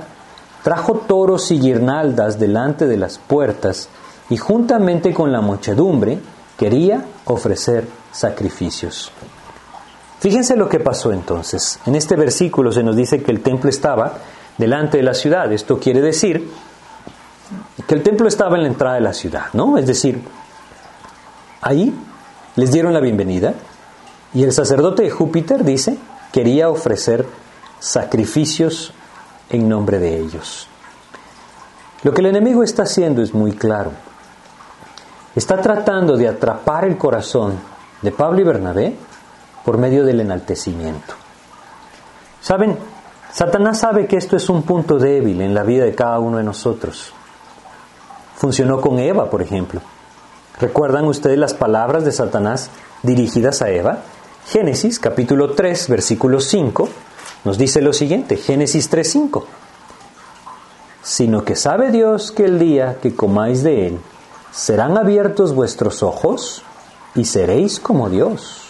trajo toros y guirnaldas delante de las puertas y juntamente con la muchedumbre quería ofrecer sacrificios. Fíjense lo que pasó entonces. En este versículo se nos dice que el templo estaba delante de la ciudad. Esto quiere decir que el templo estaba en la entrada de la ciudad, ¿no? Es decir, ahí les dieron la bienvenida, y el sacerdote de Júpiter, dice, quería ofrecer sacrificios en nombre de ellos. Lo que el enemigo está haciendo es muy claro. Está tratando de atrapar el corazón de Pablo y Bernabé por medio del enaltecimiento. Saben, Satanás sabe que esto es un punto débil en la vida de cada uno de nosotros. Funcionó con Eva, por ejemplo. ¿Recuerdan ustedes las palabras de Satanás dirigidas a Eva? Génesis capítulo 3, versículo 5, nos dice lo siguiente, Génesis 3, 5. Sino que sabe Dios que el día que comáis de él, serán abiertos vuestros ojos y seréis como Dios,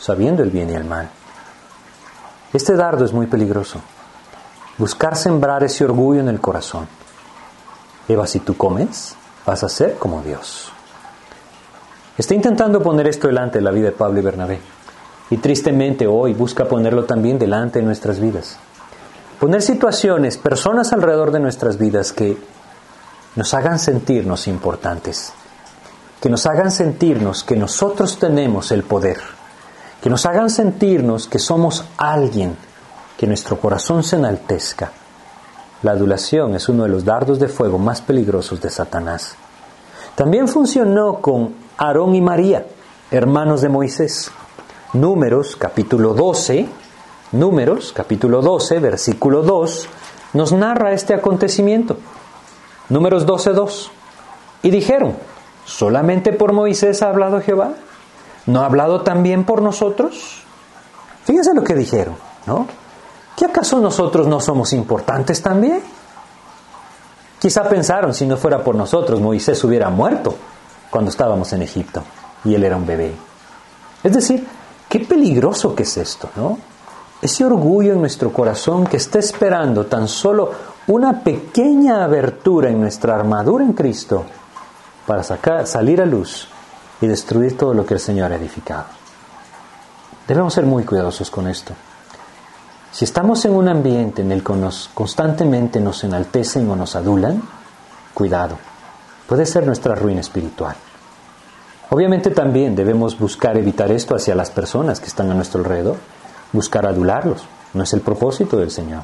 sabiendo el bien y el mal. Este dardo es muy peligroso. Buscar sembrar ese orgullo en el corazón. Eva, si tú comes, vas a ser como Dios. Está intentando poner esto delante de la vida de Pablo y Bernabé. Y tristemente hoy busca ponerlo también delante de nuestras vidas. Poner situaciones, personas alrededor de nuestras vidas que nos hagan sentirnos importantes, que nos hagan sentirnos que nosotros tenemos el poder, que nos hagan sentirnos que somos alguien, que nuestro corazón se enaltezca. La adulación es uno de los dardos de fuego más peligrosos de Satanás. También funcionó con Aarón y María, hermanos de Moisés. Números capítulo 12, Números capítulo 12, versículo 2, nos narra este acontecimiento. Números 12, 2. Y dijeron, ¿solamente por Moisés ha hablado Jehová? ¿No ha hablado también por nosotros? Fíjense lo que dijeron, ¿no? ¿Qué acaso nosotros no somos importantes también? Quizá pensaron, si no fuera por nosotros, Moisés hubiera muerto cuando estábamos en Egipto y él era un bebé. Es decir, qué peligroso que es esto, ¿no? Ese orgullo en nuestro corazón que está esperando tan solo una pequeña abertura en nuestra armadura en Cristo para sacar, salir a luz y destruir todo lo que el Señor ha edificado. Debemos ser muy cuidadosos con esto. Si estamos en un ambiente en el que nos, constantemente nos enaltecen o nos adulan, cuidado, puede ser nuestra ruina espiritual. Obviamente también debemos buscar evitar esto hacia las personas que están a nuestro alrededor, buscar adularlos, no es el propósito del Señor.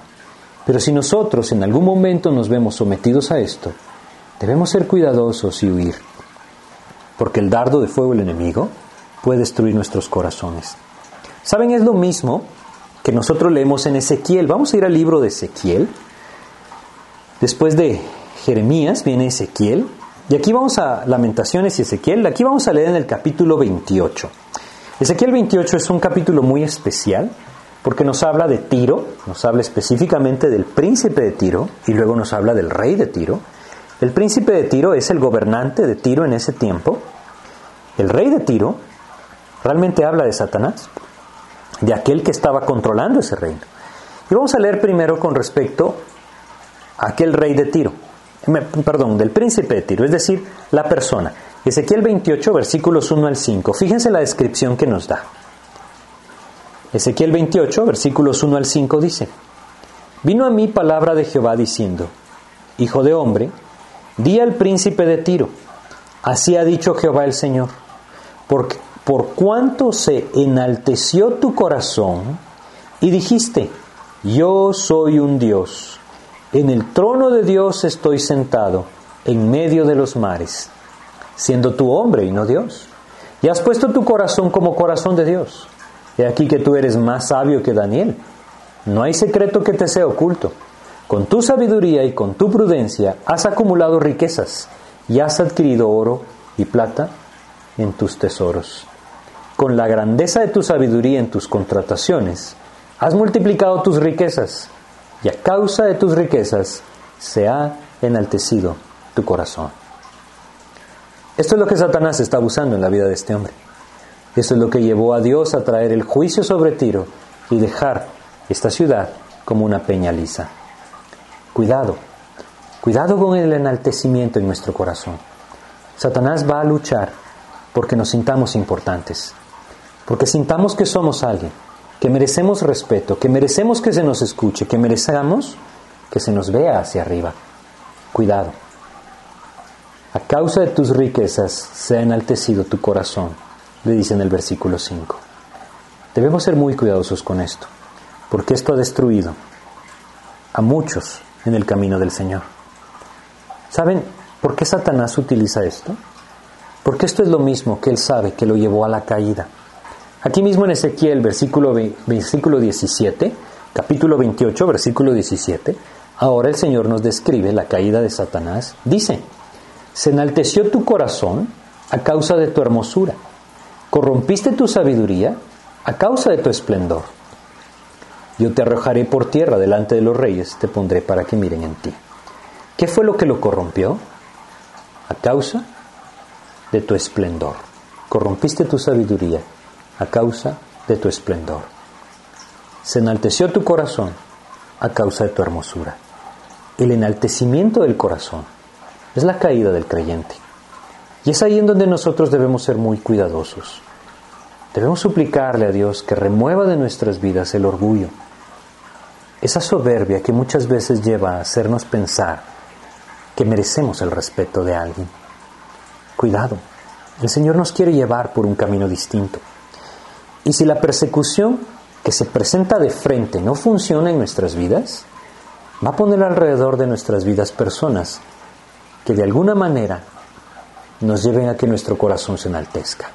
Pero si nosotros en algún momento nos vemos sometidos a esto, debemos ser cuidadosos y huir, porque el dardo de fuego del enemigo puede destruir nuestros corazones. ¿Saben? Es lo mismo que nosotros leemos en Ezequiel. Vamos a ir al libro de Ezequiel. Después de Jeremías viene Ezequiel. Y aquí vamos a Lamentaciones y Ezequiel. Aquí vamos a leer en el capítulo 28. Ezequiel 28 es un capítulo muy especial porque nos habla de Tiro, nos habla específicamente del príncipe de Tiro y luego nos habla del rey de Tiro. El príncipe de Tiro es el gobernante de Tiro en ese tiempo. El rey de Tiro realmente habla de Satanás de aquel que estaba controlando ese reino. Y vamos a leer primero con respecto a aquel rey de Tiro, perdón, del príncipe de Tiro, es decir, la persona. Ezequiel 28, versículos 1 al 5. Fíjense la descripción que nos da. Ezequiel 28, versículos 1 al 5 dice, Vino a mí palabra de Jehová diciendo, Hijo de hombre, di al príncipe de Tiro, así ha dicho Jehová el Señor, por cuanto se enalteció tu corazón y dijiste, yo soy un Dios, en el trono de Dios estoy sentado, en medio de los mares, siendo tu hombre y no Dios. Y has puesto tu corazón como corazón de Dios. He aquí que tú eres más sabio que Daniel. No hay secreto que te sea oculto. Con tu sabiduría y con tu prudencia has acumulado riquezas y has adquirido oro y plata en tus tesoros con la grandeza de tu sabiduría en tus contrataciones, has multiplicado tus riquezas y a causa de tus riquezas se ha enaltecido tu corazón. Esto es lo que Satanás está abusando en la vida de este hombre. Esto es lo que llevó a Dios a traer el juicio sobre Tiro y dejar esta ciudad como una peña lisa. Cuidado, cuidado con el enaltecimiento en nuestro corazón. Satanás va a luchar porque nos sintamos importantes, porque sintamos que somos alguien, que merecemos respeto, que merecemos que se nos escuche, que merecemos que se nos vea hacia arriba. Cuidado. A causa de tus riquezas se ha enaltecido tu corazón, le dice en el versículo 5. Debemos ser muy cuidadosos con esto, porque esto ha destruido a muchos en el camino del Señor. ¿Saben por qué Satanás utiliza esto? Porque esto es lo mismo que él sabe que lo llevó a la caída. Aquí mismo en Ezequiel, versículo, versículo 17, capítulo 28, versículo 17, ahora el Señor nos describe la caída de Satanás. Dice, se enalteció tu corazón a causa de tu hermosura, corrompiste tu sabiduría a causa de tu esplendor. Yo te arrojaré por tierra delante de los reyes, te pondré para que miren en ti. ¿Qué fue lo que lo corrompió? A causa de tu esplendor. Corrompiste tu sabiduría a causa de tu esplendor. Se enalteció tu corazón a causa de tu hermosura. El enaltecimiento del corazón es la caída del creyente. Y es ahí en donde nosotros debemos ser muy cuidadosos. Debemos suplicarle a Dios que remueva de nuestras vidas el orgullo, esa soberbia que muchas veces lleva a hacernos pensar que merecemos el respeto de alguien. Cuidado, el Señor nos quiere llevar por un camino distinto. Y si la persecución que se presenta de frente no funciona en nuestras vidas, va a poner alrededor de nuestras vidas personas que de alguna manera nos lleven a que nuestro corazón se enaltezca.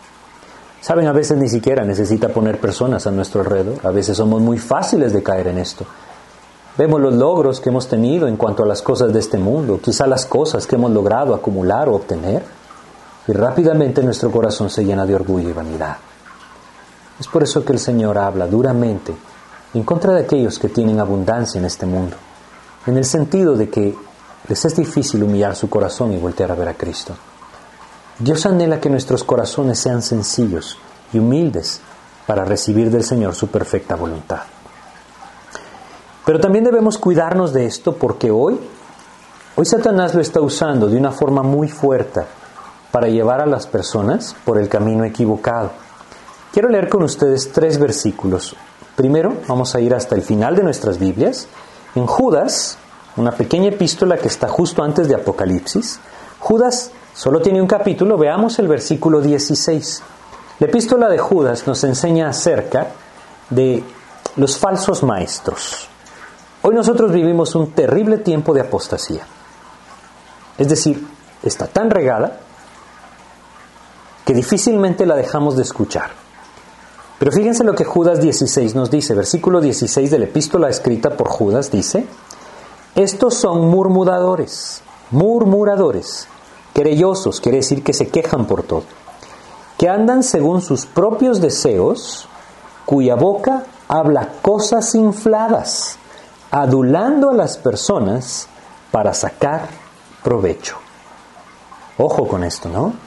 Saben, a veces ni siquiera necesita poner personas a nuestro alrededor, a veces somos muy fáciles de caer en esto. Vemos los logros que hemos tenido en cuanto a las cosas de este mundo, quizá las cosas que hemos logrado acumular o obtener, y rápidamente nuestro corazón se llena de orgullo y vanidad. Es por eso que el Señor habla duramente en contra de aquellos que tienen abundancia en este mundo, en el sentido de que les es difícil humillar su corazón y voltear a ver a Cristo. Dios anhela que nuestros corazones sean sencillos y humildes para recibir del Señor su perfecta voluntad. Pero también debemos cuidarnos de esto porque hoy, hoy Satanás lo está usando de una forma muy fuerte para llevar a las personas por el camino equivocado. Quiero leer con ustedes tres versículos. Primero, vamos a ir hasta el final de nuestras Biblias. En Judas, una pequeña epístola que está justo antes de Apocalipsis. Judas solo tiene un capítulo, veamos el versículo 16. La epístola de Judas nos enseña acerca de los falsos maestros. Hoy nosotros vivimos un terrible tiempo de apostasía. Es decir, está tan regada que difícilmente la dejamos de escuchar. Pero fíjense lo que Judas 16 nos dice, versículo 16 de la epístola escrita por Judas dice, estos son murmuradores, murmuradores, querellosos, quiere decir que se quejan por todo, que andan según sus propios deseos, cuya boca habla cosas infladas, adulando a las personas para sacar provecho. Ojo con esto, ¿no?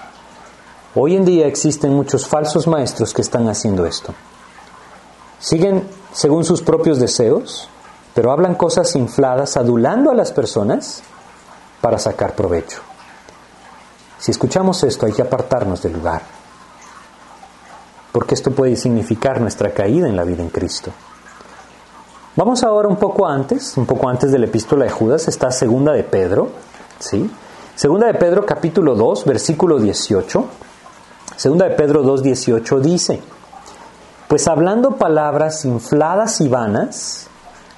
Hoy en día existen muchos falsos maestros que están haciendo esto. Siguen según sus propios deseos, pero hablan cosas infladas, adulando a las personas para sacar provecho. Si escuchamos esto hay que apartarnos del lugar, porque esto puede significar nuestra caída en la vida en Cristo. Vamos ahora un poco antes, un poco antes de la epístola de Judas, está segunda de Pedro, ¿sí? Segunda de Pedro capítulo 2, versículo 18. Segunda de Pedro 2, 18 dice, pues hablando palabras infladas y vanas,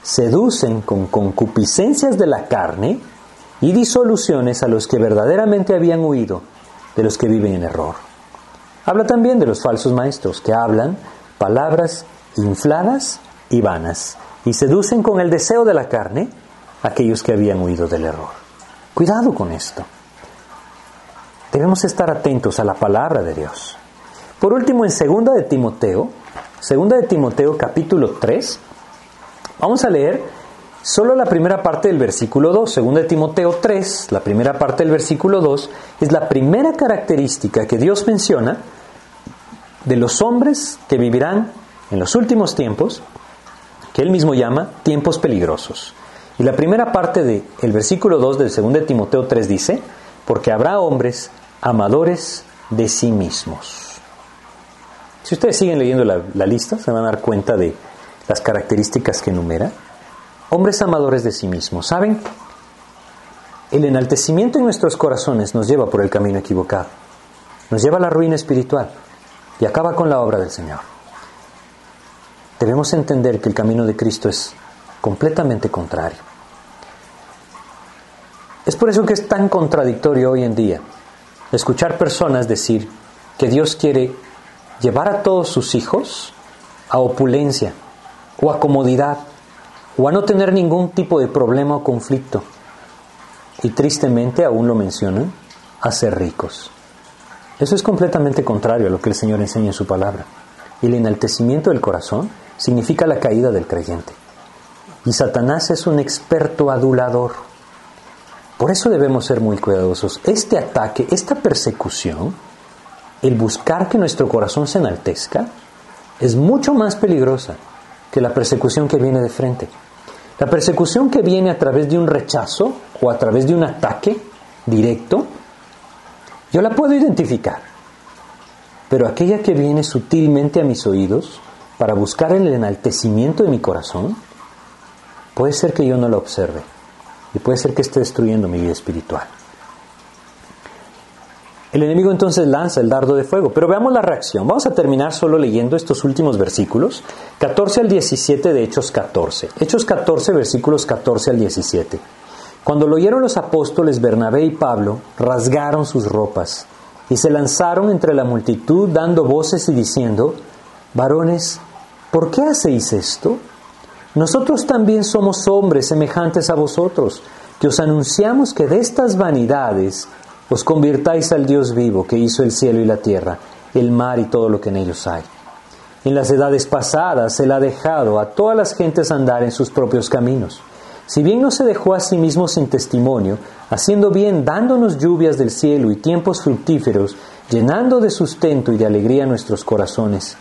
seducen con concupiscencias de la carne y disoluciones a los que verdaderamente habían huido, de los que viven en error. Habla también de los falsos maestros que hablan palabras infladas y vanas y seducen con el deseo de la carne a aquellos que habían huido del error. Cuidado con esto. Debemos estar atentos a la palabra de Dios. Por último, en segunda de Timoteo, segunda de Timoteo capítulo 3, Vamos a leer solo la primera parte del versículo 2. Según de Timoteo 3, la primera parte del versículo 2 es la primera característica que Dios menciona de los hombres que vivirán en los últimos tiempos, que él mismo llama tiempos peligrosos. Y la primera parte del versículo 2 del 2 de Timoteo 3 dice, porque habrá hombres amadores de sí mismos. Si ustedes siguen leyendo la, lista, se van a dar cuenta de las características que enumera, hombres amadores de sí mismos. ¿Saben? El enaltecimiento en nuestros corazones nos lleva por el camino equivocado, nos lleva a la ruina espiritual y acaba con la obra del Señor. Debemos entender que el camino de Cristo es completamente contrario. Es por eso que es tan contradictorio hoy en día escuchar personas decir que Dios quiere llevar a todos sus hijos a opulencia, o a comodidad o a no tener ningún tipo de problema o conflicto. Y tristemente aún lo mencionan, a ser ricos. Eso es completamente contrario a lo que el Señor enseña en su palabra. Y el enaltecimiento del corazón significa la caída del creyente. Y Satanás es un experto adulador. Por eso debemos ser muy cuidadosos. Este ataque, esta persecución, el buscar que nuestro corazón se enaltezca, es mucho más peligrosa que la persecución que viene de frente. La persecución que viene a través de un rechazo o a través de un ataque directo, yo la puedo identificar. Pero aquella que viene sutilmente a mis oídos para buscar el enaltecimiento de mi corazón, puede ser que yo no la observe y puede ser que esté destruyendo mi vida espiritual. El enemigo entonces lanza el dardo de fuego, pero veamos la reacción. Vamos a terminar solo leyendo estos últimos versículos, 14 al 17 de Hechos 14. Hechos 14, versículos 14 al 17. Cuando lo oyeron los apóstoles Bernabé y Pablo, rasgaron sus ropas y se lanzaron entre la multitud dando voces y diciendo, varones, ¿por qué hacéis esto? Nosotros también somos hombres semejantes a vosotros, que os anunciamos que de estas vanidades os convirtáis al Dios vivo que hizo el cielo y la tierra, el mar y todo lo que en ellos hay. En las edades pasadas Él ha dejado a todas las gentes andar en sus propios caminos. Si bien no se dejó a sí mismo sin testimonio, haciendo bien, dándonos lluvias del cielo y tiempos fructíferos, llenando de sustento y de alegría nuestros corazones.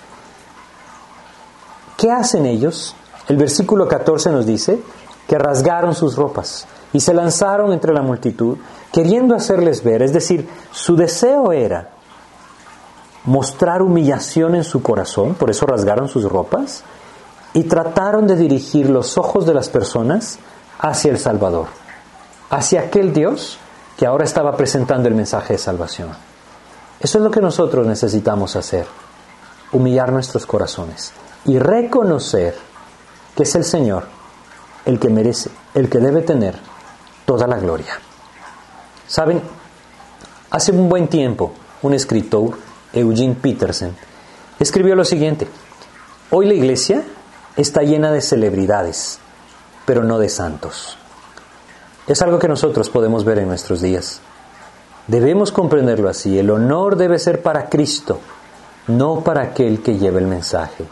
¿Qué hacen ellos? El versículo 14 nos dice que rasgaron sus ropas y se lanzaron entre la multitud, queriendo hacerles ver, es decir, su deseo era mostrar humillación en su corazón, por eso rasgaron sus ropas, y trataron de dirigir los ojos de las personas hacia el Salvador, hacia aquel Dios que ahora estaba presentando el mensaje de salvación. Eso es lo que nosotros necesitamos hacer, humillar nuestros corazones y reconocer que es el Señor el que merece, el que debe tener toda la gloria. Saben, hace un buen tiempo un escritor, Eugene Peterson, escribió lo siguiente, hoy la iglesia está llena de celebridades, pero no de santos. Es algo que nosotros podemos ver en nuestros días. Debemos comprenderlo así. El honor debe ser para Cristo, no para aquel que lleva el mensaje.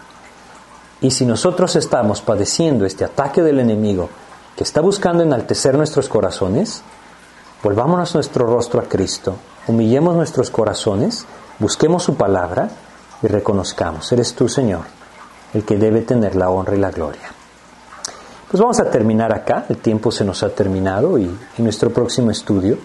Y si nosotros estamos padeciendo este ataque del enemigo que está buscando enaltecer nuestros corazones, volvámonos nuestro rostro a Cristo, humillemos nuestros corazones, busquemos su palabra y reconozcamos, eres tú Señor, el que debe tener la honra y la gloria. Pues vamos a terminar acá, el tiempo se nos ha terminado y en nuestro próximo estudio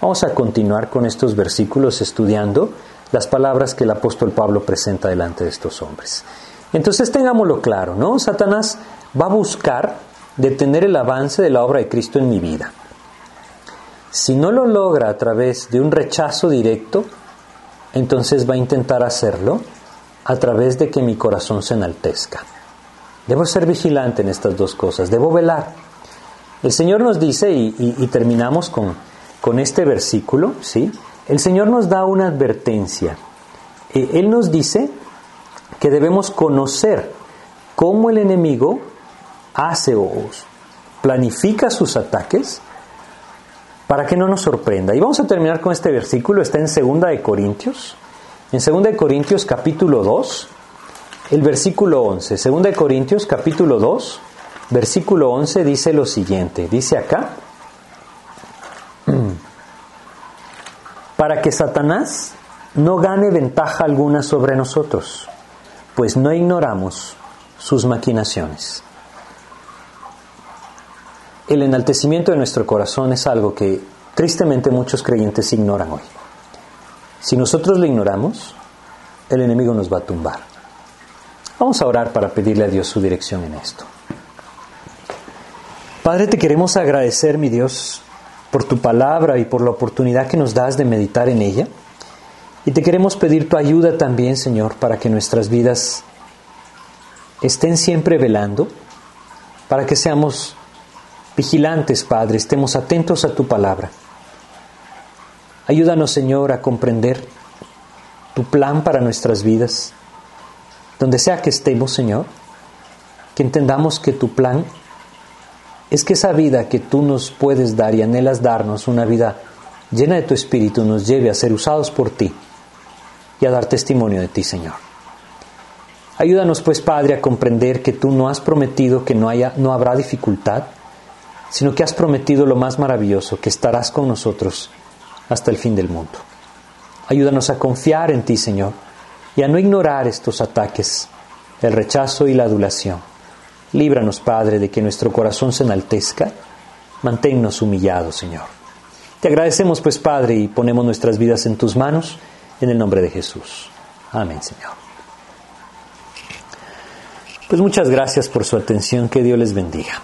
vamos a continuar con estos versículos estudiando las palabras que el apóstol Pablo presenta delante de estos hombres. Entonces tengámoslo claro, ¿no? Satanás va a buscar detener el avance de la obra de Cristo en mi vida. Si no lo logra a través de un rechazo directo, entonces va a intentar hacerlo a través de que mi corazón se enaltezca. Debo ser vigilante en estas dos cosas, debo velar. El Señor nos dice, y, terminamos con, con, este versículo, ¿sí? El Señor nos da una advertencia. Eh, él nos dice que debemos conocer cómo el enemigo hace o planifica sus ataques para que no nos sorprenda. Y vamos a terminar con este versículo, está en 2 de Corintios, en 2 de Corintios capítulo 2, el versículo 11. 2 de Corintios capítulo 2, versículo 11 dice lo siguiente, dice acá, para que Satanás no gane ventaja alguna sobre nosotros pues no ignoramos sus maquinaciones. El enaltecimiento de nuestro corazón es algo que tristemente muchos creyentes ignoran hoy. Si nosotros lo ignoramos, el enemigo nos va a tumbar. Vamos a orar para pedirle a Dios su dirección en esto. Padre, te queremos agradecer, mi Dios, por tu palabra y por la oportunidad que nos das de meditar en ella. Y te queremos pedir tu ayuda también, Señor, para que nuestras vidas estén siempre velando, para que seamos vigilantes, Padre, estemos atentos a tu palabra. Ayúdanos, Señor, a comprender tu plan para nuestras vidas, donde sea que estemos, Señor, que entendamos que tu plan es que esa vida que tú nos puedes dar y anhelas darnos, una vida llena de tu espíritu, nos lleve a ser usados por ti y a dar testimonio de ti, Señor. Ayúdanos pues, Padre, a comprender que tú no has prometido que no, haya, no habrá dificultad, sino que has prometido lo más maravilloso, que estarás con nosotros hasta el fin del mundo. Ayúdanos a confiar en ti, Señor, y a no ignorar estos ataques, el rechazo y la adulación. Líbranos, Padre, de que nuestro corazón se enaltezca. Manténnos humillados, Señor. Te agradecemos, pues, Padre, y ponemos nuestras vidas en tus manos en el nombre de Jesús. Amén, Señor. Pues muchas gracias por su atención. Que Dios les bendiga.